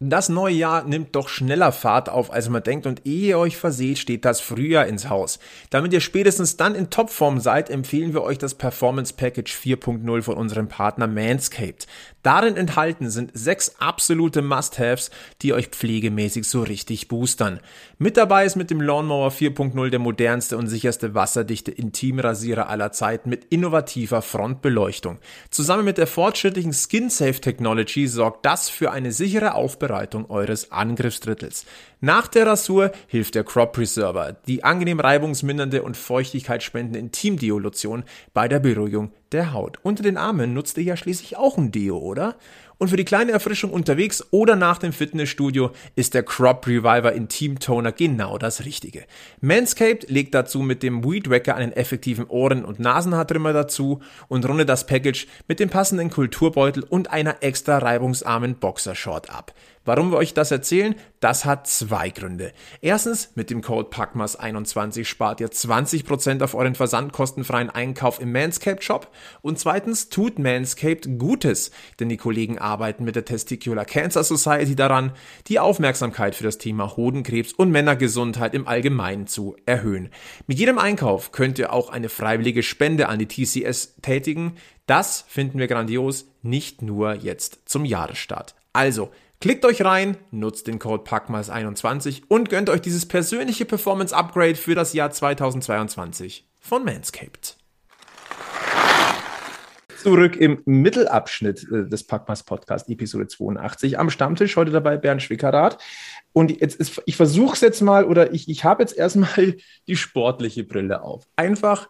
Das neue Jahr nimmt doch schneller Fahrt auf, als man denkt und ehe ihr euch verseht, steht das Frühjahr ins Haus. Damit ihr spätestens dann in Topform seid, empfehlen wir euch das Performance Package 4.0 von unserem Partner Manscaped. Darin enthalten sind sechs absolute Must-Haves, die euch pflegemäßig so richtig boostern. Mit dabei ist mit dem Lawnmower 4.0 der modernste und sicherste wasserdichte Intimrasierer aller Zeiten mit innovativer Frontbeleuchtung. Zusammen mit der fortschrittlichen Skin Safe Technology sorgt das für eine sichere Aufbereitung Aufbereitung eures Angriffsdrittels. Nach der Rasur hilft der Crop Preserver, die angenehm reibungsmindernde und feuchtigkeitsspendende Intimdeo-Lotion bei der Beruhigung der Haut. Unter den Armen nutzt ihr ja schließlich auch ein Deo, oder? Und für die kleine Erfrischung unterwegs oder nach dem Fitnessstudio ist der Crop Reviver Intim Toner genau das Richtige. Manscaped legt dazu mit dem Weed Wacker einen effektiven Ohren- und Nasenhaartrimmer dazu und rundet das Package mit dem passenden Kulturbeutel und einer extra reibungsarmen Boxershort ab. Warum wir euch das erzählen? Das hat zwei Gründe. Erstens, mit dem Code PACMAS21 spart ihr 20% auf euren versandkostenfreien Einkauf im Manscaped Shop. Und zweitens, tut Manscaped Gutes, denn die Kollegen arbeiten mit der Testicular Cancer Society daran, die Aufmerksamkeit für das Thema Hodenkrebs und Männergesundheit im Allgemeinen zu erhöhen. Mit jedem Einkauf könnt ihr auch eine freiwillige Spende an die TCS tätigen. Das finden wir grandios, nicht nur jetzt zum Jahresstart. Also, Klickt euch rein, nutzt den Code PACMAS21 und gönnt euch dieses persönliche Performance Upgrade für das Jahr 2022 von Manscaped. Zurück im Mittelabschnitt äh, des Packmas Podcast, Episode 82. Am Stammtisch heute dabei Bernd Schwickerath. Und jetzt ist, ich versuche es jetzt mal, oder ich, ich habe jetzt erstmal die sportliche Brille auf. Einfach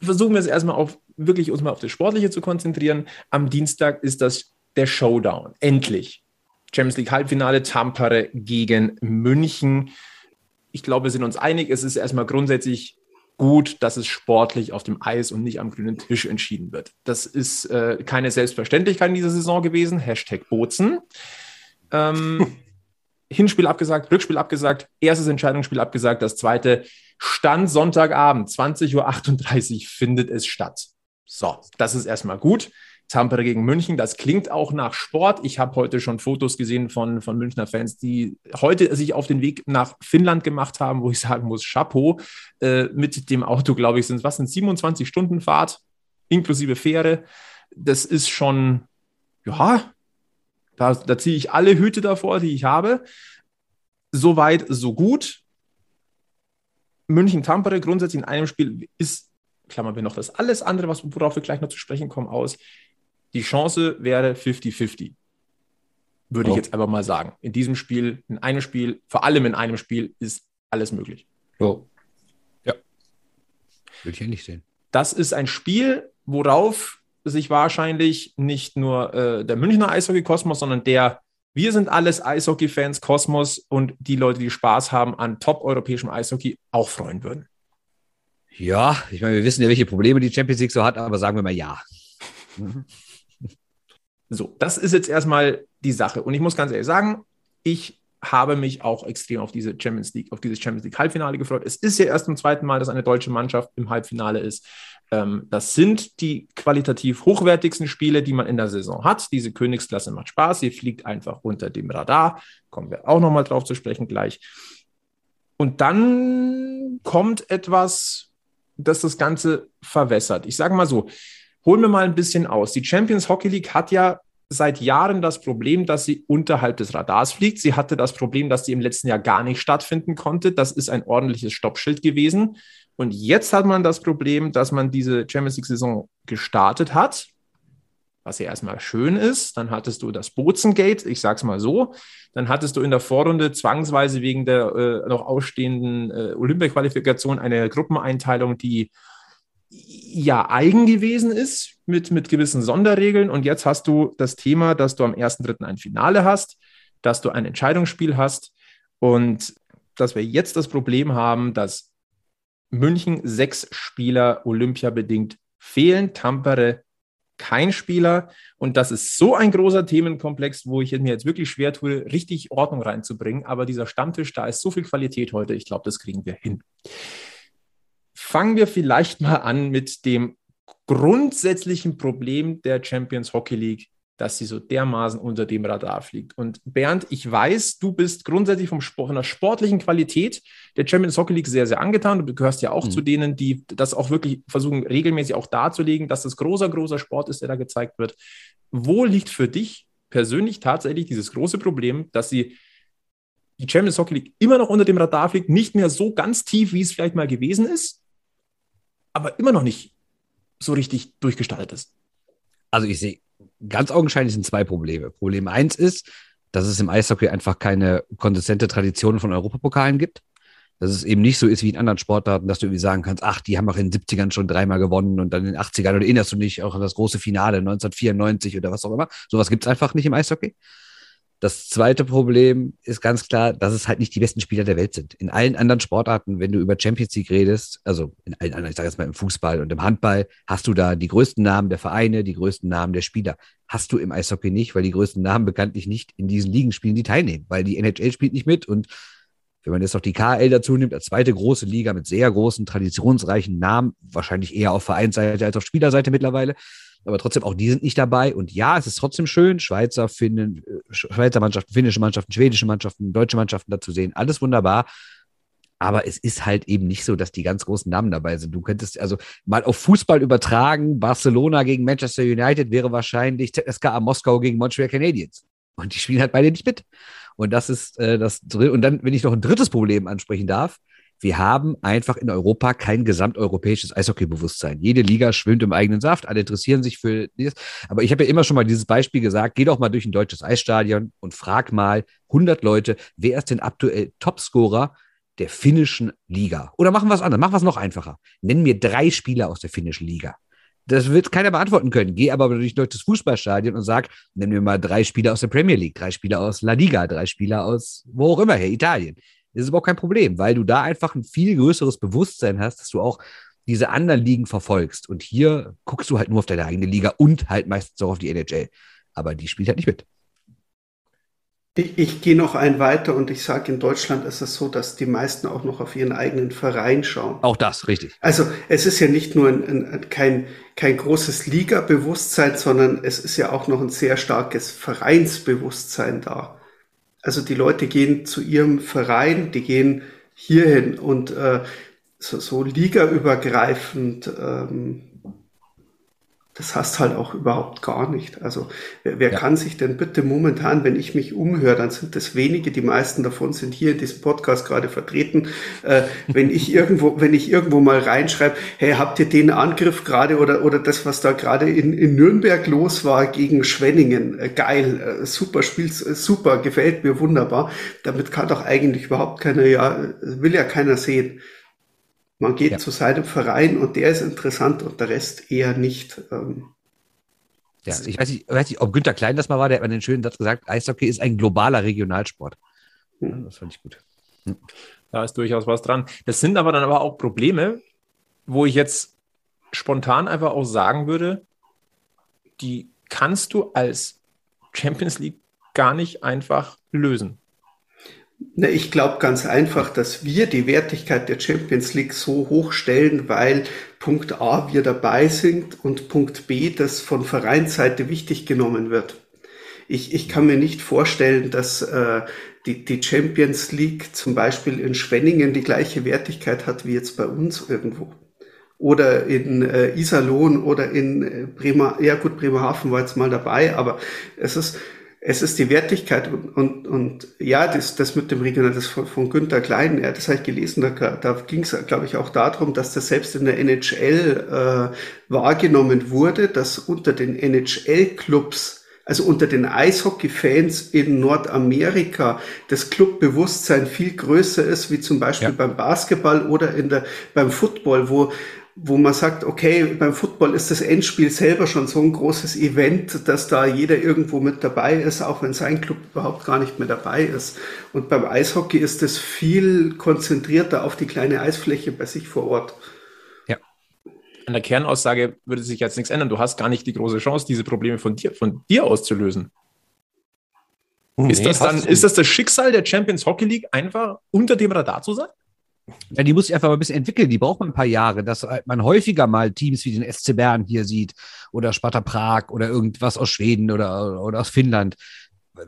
versuchen wir es erstmal auf, wirklich uns mal auf das Sportliche zu konzentrieren. Am Dienstag ist das der Showdown. Endlich. Champions League Halbfinale Tampere gegen München. Ich glaube, wir sind uns einig, es ist erstmal grundsätzlich gut, dass es sportlich auf dem Eis und nicht am grünen Tisch entschieden wird. Das ist äh, keine Selbstverständlichkeit in dieser Saison gewesen. Hashtag Bozen. Ähm, Hinspiel abgesagt, Rückspiel abgesagt, erstes Entscheidungsspiel abgesagt, das zweite Stand Sonntagabend, 20.38 Uhr findet es statt. So, das ist erstmal gut. Tampere gegen München. Das klingt auch nach Sport. Ich habe heute schon Fotos gesehen von, von Münchner Fans, die heute sich auf den Weg nach Finnland gemacht haben, wo ich sagen muss, Chapeau. Äh, mit dem Auto, glaube ich, sind was sind 27 Stunden Fahrt inklusive Fähre. Das ist schon, ja, da, da ziehe ich alle Hüte davor, die ich habe. Soweit, so gut. München-Tampere grundsätzlich in einem Spiel ist, klammern wir noch das alles andere, was, worauf wir gleich noch zu sprechen kommen, aus. Die Chance wäre 50-50. Würde oh. ich jetzt einfach mal sagen. In diesem Spiel, in einem Spiel, vor allem in einem Spiel, ist alles möglich. Oh. Ja. Würde ich ja nicht sehen. Das ist ein Spiel, worauf sich wahrscheinlich nicht nur äh, der Münchner Eishockey-Kosmos, sondern der wir sind alles Eishockey-Fans, Kosmos und die Leute, die Spaß haben an top-europäischem Eishockey, auch freuen würden. Ja, ich meine, wir wissen ja, welche Probleme die Champions League so hat, aber sagen wir mal ja. So, das ist jetzt erstmal die Sache. Und ich muss ganz ehrlich sagen, ich habe mich auch extrem auf diese Champions League, auf dieses Champions League Halbfinale gefreut. Es ist ja erst zum zweiten Mal, dass eine deutsche Mannschaft im Halbfinale ist. Ähm, das sind die qualitativ hochwertigsten Spiele, die man in der Saison hat. Diese Königsklasse macht Spaß. Sie fliegt einfach unter dem Radar. Kommen wir auch nochmal drauf zu sprechen gleich. Und dann kommt etwas, das das Ganze verwässert. Ich sage mal so, holen wir mal ein bisschen aus. Die Champions Hockey League hat ja seit Jahren das Problem, dass sie unterhalb des Radars fliegt. Sie hatte das Problem, dass sie im letzten Jahr gar nicht stattfinden konnte. Das ist ein ordentliches Stoppschild gewesen. Und jetzt hat man das Problem, dass man diese Champions League-Saison gestartet hat, was ja erstmal schön ist. Dann hattest du das Bozengate, ich sag's mal so. Dann hattest du in der Vorrunde zwangsweise wegen der äh, noch ausstehenden äh, Olympia-Qualifikation eine Gruppeneinteilung, die ja eigen gewesen ist mit, mit gewissen Sonderregeln. Und jetzt hast du das Thema, dass du am 1.3. ein Finale hast, dass du ein Entscheidungsspiel hast und dass wir jetzt das Problem haben, dass München sechs Spieler olympiabedingt fehlen, Tampere kein Spieler. Und das ist so ein großer Themenkomplex, wo ich mir jetzt wirklich schwer tue, richtig Ordnung reinzubringen. Aber dieser Stammtisch, da ist so viel Qualität heute, ich glaube, das kriegen wir hin. Fangen wir vielleicht mal an mit dem grundsätzlichen Problem der Champions Hockey League, dass sie so dermaßen unter dem Radar fliegt. Und Bernd, ich weiß, du bist grundsätzlich vom Sport, von der sportlichen Qualität der Champions Hockey League sehr, sehr angetan. Du gehörst ja auch mhm. zu denen, die das auch wirklich versuchen, regelmäßig auch darzulegen, dass das großer, großer Sport ist, der da gezeigt wird. Wo liegt für dich persönlich tatsächlich dieses große Problem, dass sie die Champions Hockey League immer noch unter dem Radar fliegt, nicht mehr so ganz tief, wie es vielleicht mal gewesen ist, aber immer noch nicht so richtig durchgestaltet ist. Also ich sehe ganz augenscheinlich sind zwei Probleme. Problem eins ist, dass es im Eishockey einfach keine konsistente Tradition von Europapokalen gibt. Dass es eben nicht so ist wie in anderen Sportarten, dass du irgendwie sagen kannst, ach, die haben auch in den 70ern schon dreimal gewonnen und dann in den 80ern oder erinnerst du dich auch an das große Finale 1994 oder was auch immer. Sowas gibt es einfach nicht im Eishockey. Das zweite Problem ist ganz klar, dass es halt nicht die besten Spieler der Welt sind. In allen anderen Sportarten, wenn du über Champions League redest, also in allen anderen, ich sage jetzt mal im Fußball und im Handball, hast du da die größten Namen der Vereine, die größten Namen der Spieler. Hast du im Eishockey nicht, weil die größten Namen bekanntlich nicht in diesen Ligen spielen, die teilnehmen, weil die NHL spielt nicht mit und wenn man jetzt noch die KL dazu nimmt, als zweite große Liga mit sehr großen, traditionsreichen Namen, wahrscheinlich eher auf Vereinsseite als auf Spielerseite mittlerweile, aber trotzdem auch die sind nicht dabei. Und ja, es ist trotzdem schön, Schweizer, Finnen, Schweizer Mannschaften, finnische Mannschaften, schwedische Mannschaften, deutsche Mannschaften da zu sehen. Alles wunderbar. Aber es ist halt eben nicht so, dass die ganz großen Namen dabei sind. Du könntest also mal auf Fußball übertragen, Barcelona gegen Manchester United wäre wahrscheinlich ZSKA Moskau gegen Montreal Canadiens. Und die spielen halt beide nicht mit. Und das ist äh, das Und dann, wenn ich noch ein drittes Problem ansprechen darf, wir haben einfach in Europa kein gesamteuropäisches Eishockeybewusstsein. Jede Liga schwimmt im eigenen Saft, alle interessieren sich für das. Aber ich habe ja immer schon mal dieses Beispiel gesagt, geh doch mal durch ein deutsches Eisstadion und frag mal 100 Leute, wer ist denn aktuell Topscorer der finnischen Liga? Oder machen wir es anders, machen wir es noch einfacher. Nenn mir drei Spieler aus der finnischen Liga. Das wird keiner beantworten können. Geh aber durch ein deutsches Fußballstadion und sag, nennen wir mal drei Spieler aus der Premier League, drei Spieler aus La Liga, drei Spieler aus wo auch immer her, Italien. Das ist überhaupt kein Problem, weil du da einfach ein viel größeres Bewusstsein hast, dass du auch diese anderen Ligen verfolgst. Und hier guckst du halt nur auf deine eigene Liga und halt meistens auch auf die NHL. Aber die spielt halt nicht mit. Ich, ich gehe noch ein weiter und ich sage, in Deutschland ist es so, dass die meisten auch noch auf ihren eigenen Verein schauen. Auch das, richtig. Also es ist ja nicht nur ein, ein, kein, kein großes Liga-Bewusstsein, sondern es ist ja auch noch ein sehr starkes Vereinsbewusstsein da. Also die Leute gehen zu ihrem Verein, die gehen hierhin und äh, so, so ligaübergreifend ähm, das hast halt auch überhaupt gar nicht. Also wer, wer ja. kann sich denn bitte momentan, wenn ich mich umhöre, dann sind das wenige, die meisten davon sind hier in diesem Podcast gerade vertreten. Äh, wenn ich irgendwo, wenn ich irgendwo mal reinschreibe, hey, habt ihr den Angriff gerade oder oder das, was da gerade in, in Nürnberg los war gegen Schwenningen, äh, geil, äh, super Spiel, äh, super, gefällt mir wunderbar. Damit kann doch eigentlich überhaupt keiner, ja, will ja keiner sehen. Man geht ja. zu seinem Verein und der ist interessant und der Rest eher nicht. Ähm, ja, ich weiß, nicht, weiß nicht, ob Günter Klein das mal war, der hat mir den schönen Satz gesagt, Eishockey ist ein globaler Regionalsport. Hm. Das fand ich gut. Hm. Da ist durchaus was dran. Das sind aber dann aber auch Probleme, wo ich jetzt spontan einfach auch sagen würde, die kannst du als Champions League gar nicht einfach lösen. Na, ich glaube ganz einfach, dass wir die Wertigkeit der Champions League so hoch stellen, weil Punkt A wir dabei sind und Punkt B das von Vereinsseite wichtig genommen wird. Ich, ich kann mir nicht vorstellen, dass äh, die, die Champions League zum Beispiel in Schwenningen die gleiche Wertigkeit hat wie jetzt bei uns irgendwo. Oder in äh, Iserlohn oder in äh, Bremer, ja gut, Bremerhaven war jetzt mal dabei, aber es ist, es ist die Wertigkeit und, und, und ja, das, das mit dem Regional, das von, von Günther Klein, ja, das habe ich gelesen, da, da ging es, glaube ich, auch darum, dass das selbst in der NHL äh, wahrgenommen wurde, dass unter den NHL-Clubs also unter den Eishockey-Fans in Nordamerika das Clubbewusstsein viel größer ist, wie zum Beispiel ja. beim Basketball oder in der, beim Football, wo, wo man sagt, okay, beim Football ist das Endspiel selber schon so ein großes Event, dass da jeder irgendwo mit dabei ist, auch wenn sein Club überhaupt gar nicht mehr dabei ist. Und beim Eishockey ist es viel konzentrierter auf die kleine Eisfläche bei sich vor Ort. Ja. An der Kernaussage würde sich jetzt nichts ändern. Du hast gar nicht die große Chance, diese Probleme von dir, von dir auszulösen. Nee, ist, das dann, ist das das Schicksal der Champions Hockey League, einfach unter dem Radar zu sein? Ja, die muss sich einfach mal ein bisschen entwickeln. Die braucht man ein paar Jahre, dass man häufiger mal Teams wie den SC Bern hier sieht oder Sparta Prag oder irgendwas aus Schweden oder, oder aus Finnland.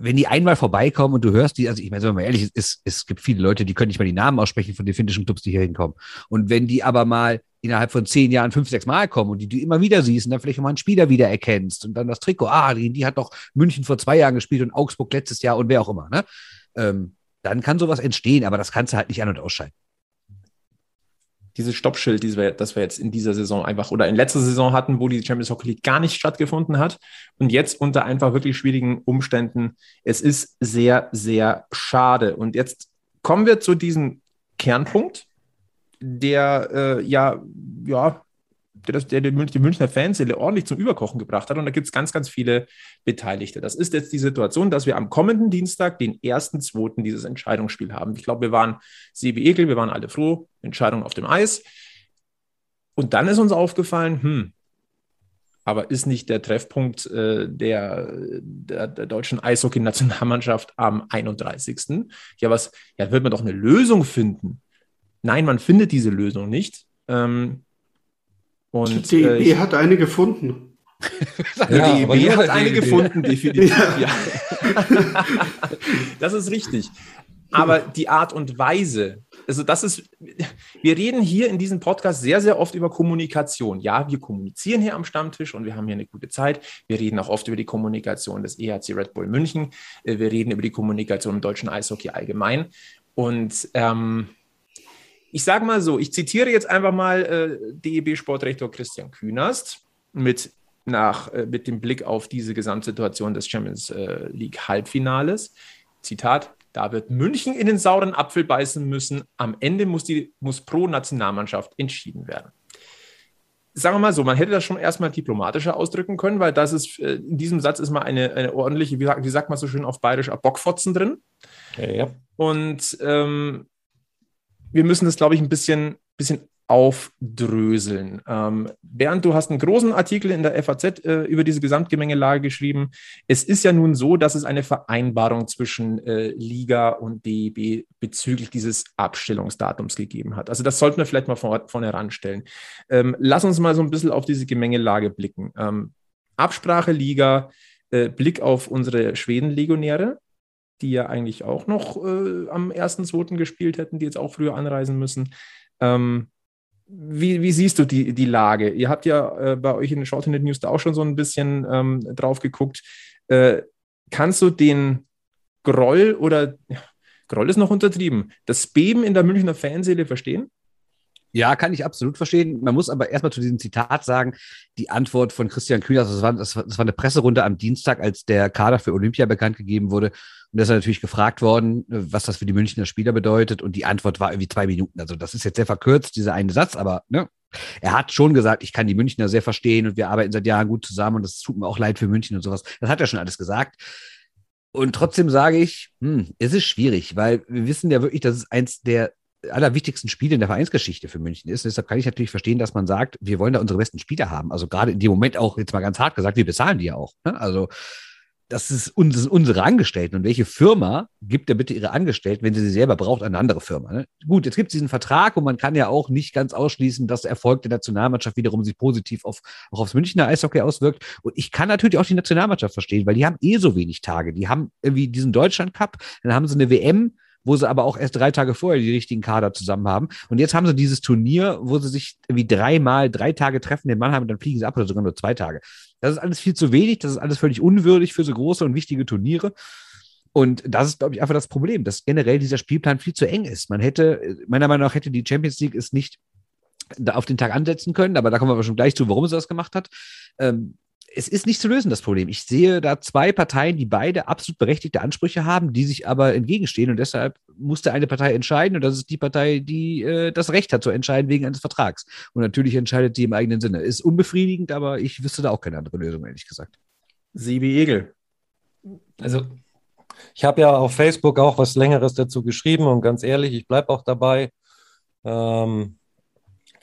Wenn die einmal vorbeikommen und du hörst die, also ich meine, wenn man ehrlich ist, es gibt viele Leute, die können nicht mal die Namen aussprechen von den finnischen Clubs, die hier hinkommen. Und wenn die aber mal innerhalb von zehn Jahren fünf, sechs Mal kommen und die du immer wieder siehst und dann vielleicht mal einen Spieler wieder erkennst und dann das Trikot, ah, die, die hat doch München vor zwei Jahren gespielt und Augsburg letztes Jahr und wer auch immer, ne? Ähm, dann kann sowas entstehen, aber das kannst du halt nicht an- und ausschalten dieses Stoppschild, dieses wir, das wir jetzt in dieser Saison einfach oder in letzter Saison hatten, wo die Champions Hockey League gar nicht stattgefunden hat und jetzt unter einfach wirklich schwierigen Umständen. Es ist sehr, sehr schade. Und jetzt kommen wir zu diesem Kernpunkt, der äh, ja, ja der, das, der die Münchner Fanseele ordentlich zum Überkochen gebracht hat. Und da gibt es ganz, ganz viele Beteiligte. Das ist jetzt die Situation, dass wir am kommenden Dienstag den ersten, zweiten dieses Entscheidungsspiel haben. Ich glaube, wir waren Sebi Ekel, wir waren alle froh, Entscheidung auf dem Eis. Und dann ist uns aufgefallen, hm, aber ist nicht der Treffpunkt äh, der, der, der, deutschen Eishockey-Nationalmannschaft am 31. Ja, was, ja, wird man doch eine Lösung finden. Nein, man findet diese Lösung nicht. Ähm, und, die DEB äh, hat eine gefunden. ja, die DEB hat eine gefunden, definitiv. Ja. das ist richtig. Aber die Art und Weise, also das ist, wir reden hier in diesem Podcast sehr, sehr oft über Kommunikation. Ja, wir kommunizieren hier am Stammtisch und wir haben hier eine gute Zeit. Wir reden auch oft über die Kommunikation des EHC Red Bull München. Äh, wir reden über die Kommunikation im deutschen Eishockey allgemein. Und ähm, ich sage mal so, ich zitiere jetzt einfach mal äh, DEB-Sportrektor Christian Künast mit, nach, äh, mit dem Blick auf diese Gesamtsituation des Champions äh, League Halbfinales. Zitat, da wird München in den sauren Apfel beißen müssen. Am Ende muss, die, muss pro Nationalmannschaft entschieden werden. Sagen wir mal so, man hätte das schon erstmal diplomatischer ausdrücken können, weil das ist, äh, in diesem Satz ist mal eine, eine ordentliche, wie sagt, wie sagt man so schön auf Bayerisch, Bockfotzen drin. Ja, ja. Und ähm, wir müssen das, glaube ich, ein bisschen, bisschen aufdröseln. Ähm, Bernd, du hast einen großen Artikel in der FAZ äh, über diese Gesamtgemengelage geschrieben. Es ist ja nun so, dass es eine Vereinbarung zwischen äh, Liga und DEB bezüglich dieses Abstellungsdatums gegeben hat. Also das sollten wir vielleicht mal vor, vorne ranstellen. Ähm, lass uns mal so ein bisschen auf diese Gemengelage blicken. Ähm, Absprache Liga, äh, Blick auf unsere Schweden-Legionäre die ja eigentlich auch noch äh, am 1.2. gespielt hätten, die jetzt auch früher anreisen müssen. Ähm, wie, wie siehst du die, die Lage? Ihr habt ja äh, bei euch in den Shorthanded News da auch schon so ein bisschen ähm, drauf geguckt. Äh, kannst du den Groll oder ja, Groll ist noch untertrieben, das Beben in der Münchner Fanseele verstehen? Ja, kann ich absolut verstehen. Man muss aber erstmal zu diesem Zitat sagen, die Antwort von Christian Kühner, das war, das war, das eine Presserunde am Dienstag, als der Kader für Olympia bekannt gegeben wurde. Und da ist er natürlich gefragt worden, was das für die Münchner Spieler bedeutet. Und die Antwort war irgendwie zwei Minuten. Also das ist jetzt sehr verkürzt, dieser eine Satz, aber ne, er hat schon gesagt, ich kann die Münchner sehr verstehen und wir arbeiten seit Jahren gut zusammen und es tut mir auch leid für München und sowas. Das hat er schon alles gesagt. Und trotzdem sage ich, hm, es ist schwierig, weil wir wissen ja wirklich, dass es eins der allerwichtigsten Spiele in der Vereinsgeschichte für München ist. Deshalb kann ich natürlich verstehen, dass man sagt, wir wollen da unsere besten Spieler haben. Also gerade in dem Moment auch, jetzt mal ganz hart gesagt, wir bezahlen die ja auch. Ne? Also das, ist, das sind unsere Angestellten. Und welche Firma gibt denn bitte ihre Angestellten, wenn sie sie selber braucht, an eine andere Firma? Ne? Gut, jetzt gibt es diesen Vertrag und man kann ja auch nicht ganz ausschließen, dass der Erfolg der Nationalmannschaft wiederum sich positiv auf, auch aufs Münchner Eishockey auswirkt. Und ich kann natürlich auch die Nationalmannschaft verstehen, weil die haben eh so wenig Tage. Die haben irgendwie diesen Deutschland Cup, dann haben sie eine WM, wo sie aber auch erst drei Tage vorher die richtigen Kader zusammen haben. Und jetzt haben sie dieses Turnier, wo sie sich irgendwie dreimal, drei Tage treffen in Mannheim und dann fliegen sie ab oder sogar nur zwei Tage. Das ist alles viel zu wenig, das ist alles völlig unwürdig für so große und wichtige Turniere. Und das ist, glaube ich, einfach das Problem, dass generell dieser Spielplan viel zu eng ist. Man hätte, meiner Meinung nach, hätte die Champions League es nicht auf den Tag ansetzen können, aber da kommen wir aber schon gleich zu, warum sie das gemacht hat. Ähm, es ist nicht zu lösen, das Problem. Ich sehe da zwei Parteien, die beide absolut berechtigte Ansprüche haben, die sich aber entgegenstehen und deshalb musste eine Partei entscheiden und das ist die Partei, die äh, das Recht hat zu entscheiden wegen eines Vertrags. Und natürlich entscheidet die im eigenen Sinne. Ist unbefriedigend, aber ich wüsste da auch keine andere Lösung, ehrlich gesagt. Sibi Egel. Also, ich habe ja auf Facebook auch was Längeres dazu geschrieben und ganz ehrlich, ich bleibe auch dabei. Ähm,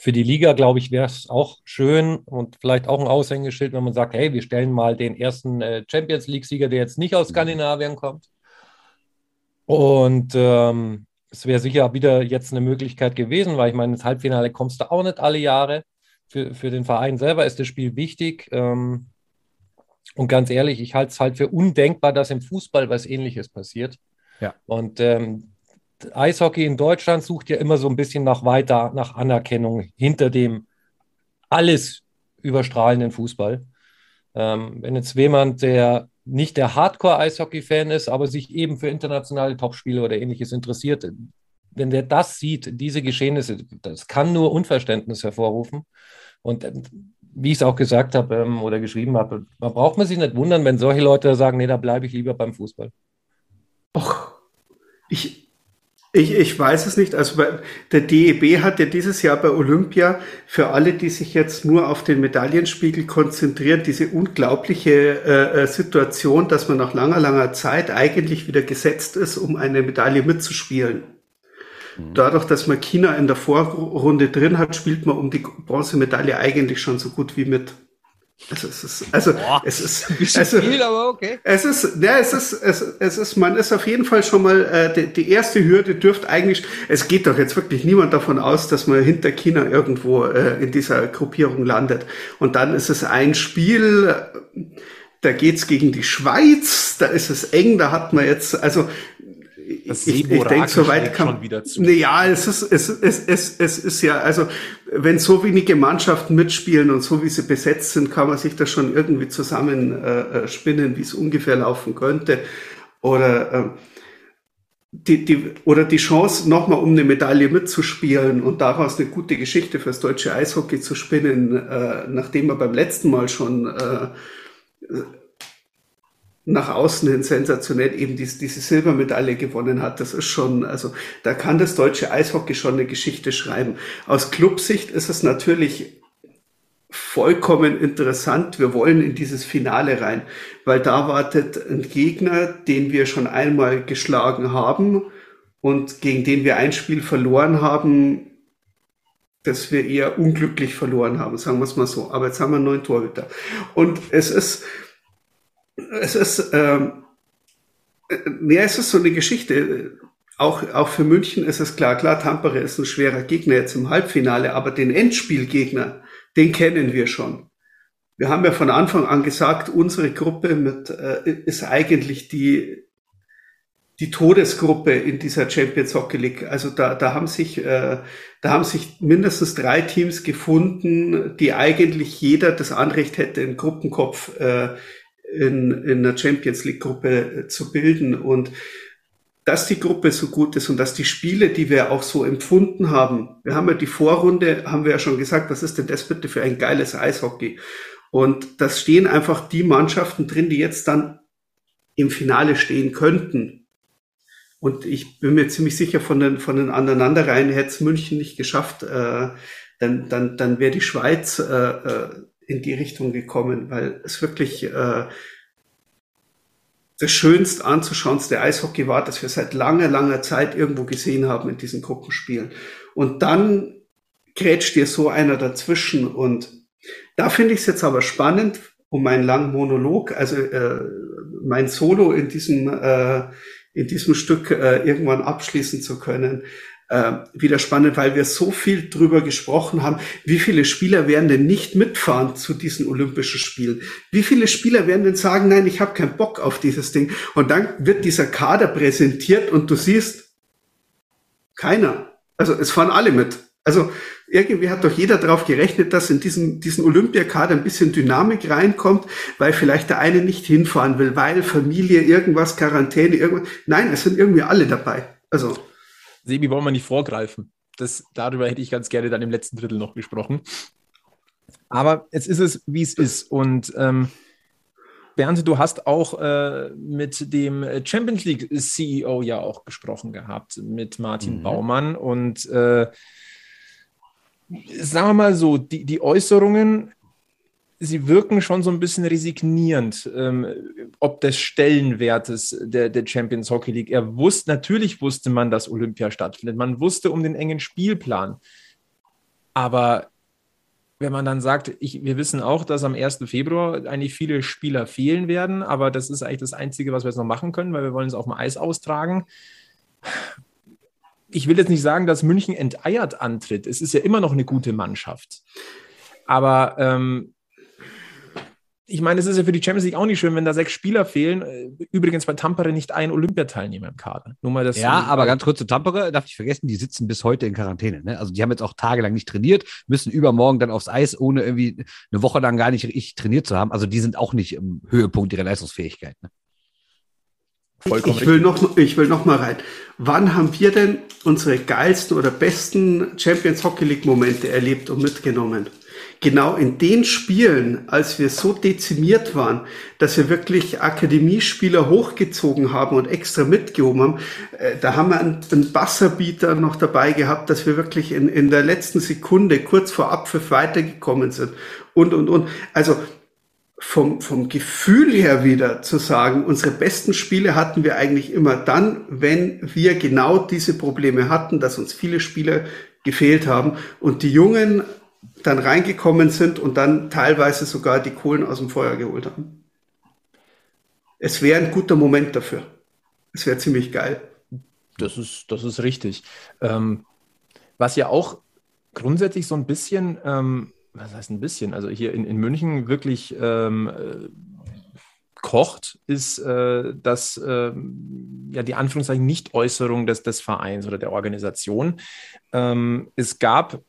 für die Liga, glaube ich, wäre es auch schön und vielleicht auch ein Aushängeschild, wenn man sagt, hey, wir stellen mal den ersten äh, Champions League-Sieger, der jetzt nicht aus mhm. Skandinavien kommt. Und ähm, es wäre sicher wieder jetzt eine Möglichkeit gewesen, weil ich meine, ins Halbfinale kommst du auch nicht alle Jahre. Für, für den Verein selber ist das Spiel wichtig. Ähm, und ganz ehrlich, ich halte es halt für undenkbar, dass im Fußball was Ähnliches passiert. Ja. Und ähm, Eishockey in Deutschland sucht ja immer so ein bisschen nach weiter, nach Anerkennung hinter dem alles überstrahlenden Fußball. Ähm, wenn jetzt jemand, der nicht der Hardcore-Eishockey-Fan ist, aber sich eben für internationale Topspiele oder ähnliches interessiert, wenn der das sieht, diese Geschehnisse, das kann nur Unverständnis hervorrufen. Und ähm, wie ich es auch gesagt habe ähm, oder geschrieben habe, man braucht man sich nicht wundern, wenn solche Leute sagen, nee, da bleibe ich lieber beim Fußball. Och, ich, ich, ich weiß es nicht. Also der DEB hat ja dieses Jahr bei Olympia für alle, die sich jetzt nur auf den Medaillenspiegel konzentrieren, diese unglaubliche äh, äh, Situation, dass man nach langer, langer Zeit eigentlich wieder gesetzt ist, um eine Medaille mitzuspielen. Mhm. Dadurch, dass man China in der Vorrunde drin hat, spielt man um die Bronzemedaille eigentlich schon so gut wie mit. Also es ist, also Boah, es ist, also, viel, aber okay. Es ist, ja, es ist, es, es ist, man ist auf jeden Fall schon mal äh, die, die erste Hürde dürfte eigentlich. Es geht doch jetzt wirklich niemand davon aus, dass man hinter China irgendwo äh, in dieser Gruppierung landet. Und dann ist es ein Spiel. Da geht's gegen die Schweiz, da ist es eng, da hat man jetzt, also das ich, ich denke, soweit kann schon wieder zu. Ja, es ist, es, es, es, es ist ja, also wenn so wenige Mannschaften mitspielen und so wie sie besetzt sind, kann man sich das schon irgendwie zusammen äh, äh wie es ungefähr laufen könnte. Oder äh, die, die, oder die Chance, nochmal um eine Medaille mitzuspielen und daraus eine gute Geschichte fürs deutsche Eishockey zu spinnen, äh, nachdem man beim letzten Mal schon äh, nach außen hin sensationell eben diese, diese Silbermedaille gewonnen hat. Das ist schon, also da kann das deutsche Eishockey schon eine Geschichte schreiben. Aus Clubsicht ist es natürlich vollkommen interessant. Wir wollen in dieses Finale rein, weil da wartet ein Gegner, den wir schon einmal geschlagen haben und gegen den wir ein Spiel verloren haben, das wir eher unglücklich verloren haben, sagen wir es mal so. Aber jetzt haben wir einen neuen Torhüter. Und es ist, es ist, ähm, äh, ja, es ist so eine Geschichte. Auch, auch für München ist es klar, klar, Tampere ist ein schwerer Gegner jetzt im Halbfinale, aber den Endspielgegner, den kennen wir schon. Wir haben ja von Anfang an gesagt, unsere Gruppe mit, äh, ist eigentlich die, die Todesgruppe in dieser Champions Hockey League. Also da, da haben sich, äh, da haben sich mindestens drei Teams gefunden, die eigentlich jeder das Anrecht hätte, einen Gruppenkopf äh, in, in der Champions League Gruppe äh, zu bilden. Und dass die Gruppe so gut ist und dass die Spiele, die wir auch so empfunden haben, wir haben ja die Vorrunde, haben wir ja schon gesagt, was ist denn das bitte für ein geiles Eishockey? Und das stehen einfach die Mannschaften drin, die jetzt dann im Finale stehen könnten. Und ich bin mir ziemlich sicher, von den, von den Aneinanderreihen hätte es München nicht geschafft, äh, dann, dann, dann wäre die Schweiz äh, äh, in die Richtung gekommen, weil es wirklich äh, das Schönste anzuschauen, Eishockey war, dass wir seit langer, langer Zeit irgendwo gesehen haben in diesen Gruppenspielen. Und dann grätscht dir so einer dazwischen. Und da finde ich es jetzt aber spannend, um meinen langen Monolog, also äh, mein Solo in diesem äh, in diesem Stück äh, irgendwann abschließen zu können. Äh, wieder spannend, weil wir so viel drüber gesprochen haben. Wie viele Spieler werden denn nicht mitfahren zu diesen Olympischen Spielen? Wie viele Spieler werden denn sagen, nein, ich habe keinen Bock auf dieses Ding? Und dann wird dieser Kader präsentiert und du siehst, keiner. Also es fahren alle mit. Also irgendwie hat doch jeder darauf gerechnet, dass in diesen, diesen Olympiakader ein bisschen Dynamik reinkommt, weil vielleicht der eine nicht hinfahren will, weil Familie, irgendwas, Quarantäne, irgendwas. Nein, es sind irgendwie alle dabei. Also. Sebi, wollen wir nicht vorgreifen. Das, darüber hätte ich ganz gerne dann im letzten Drittel noch gesprochen. Aber jetzt ist es, wie es ist. Und ähm, Bernd, du hast auch äh, mit dem Champions League CEO ja auch gesprochen gehabt, mit Martin mhm. Baumann. Und äh, sagen wir mal so, die, die Äußerungen, sie wirken schon so ein bisschen resignierend, ähm, ob des Stellenwertes der, der Champions Hockey League. Er wusste, natürlich wusste man, dass Olympia stattfindet. Man wusste um den engen Spielplan. Aber wenn man dann sagt, ich, wir wissen auch, dass am 1. Februar eigentlich viele Spieler fehlen werden, aber das ist eigentlich das Einzige, was wir jetzt noch machen können, weil wir wollen es auf dem Eis austragen ich will jetzt nicht sagen, dass München enteiert antritt. Es ist ja immer noch eine gute Mannschaft. Aber ähm, ich meine, es ist ja für die Champions League auch nicht schön, wenn da sechs Spieler fehlen. Äh, übrigens bei Tampere nicht ein Olympiateilnehmer im Kader. Nur mal das. Ja, aber ganz kurz zu Tampere, darf ich vergessen, die sitzen bis heute in Quarantäne. Ne? Also die haben jetzt auch tagelang nicht trainiert, müssen übermorgen dann aufs Eis, ohne irgendwie eine Woche lang gar nicht richtig trainiert zu haben. Also die sind auch nicht im Höhepunkt ihrer Leistungsfähigkeit. Ne? Vollkommen ich will, noch, ich will noch mal rein. Wann haben wir denn unsere geilsten oder besten Champions Hockey League Momente erlebt und mitgenommen? Genau in den Spielen, als wir so dezimiert waren, dass wir wirklich Akademiespieler hochgezogen haben und extra mitgehoben haben, äh, da haben wir einen, einen Basserbieter noch dabei gehabt, dass wir wirklich in, in der letzten Sekunde kurz vor Abpfiff weitergekommen sind und, und, und. Also vom, vom Gefühl her wieder zu sagen, unsere besten Spiele hatten wir eigentlich immer dann, wenn wir genau diese Probleme hatten, dass uns viele Spieler gefehlt haben und die Jungen dann reingekommen sind und dann teilweise sogar die Kohlen aus dem Feuer geholt haben. Es wäre ein guter Moment dafür. Es wäre ziemlich geil. Das ist, das ist richtig. Ähm, was ja auch grundsätzlich so ein bisschen ähm, was heißt ein bisschen, also hier in, in München wirklich ähm, äh, kocht, ist äh, das, äh, ja, die Anführungszeichen Nicht-Äußerung des, des Vereins oder der Organisation. Ähm, es gab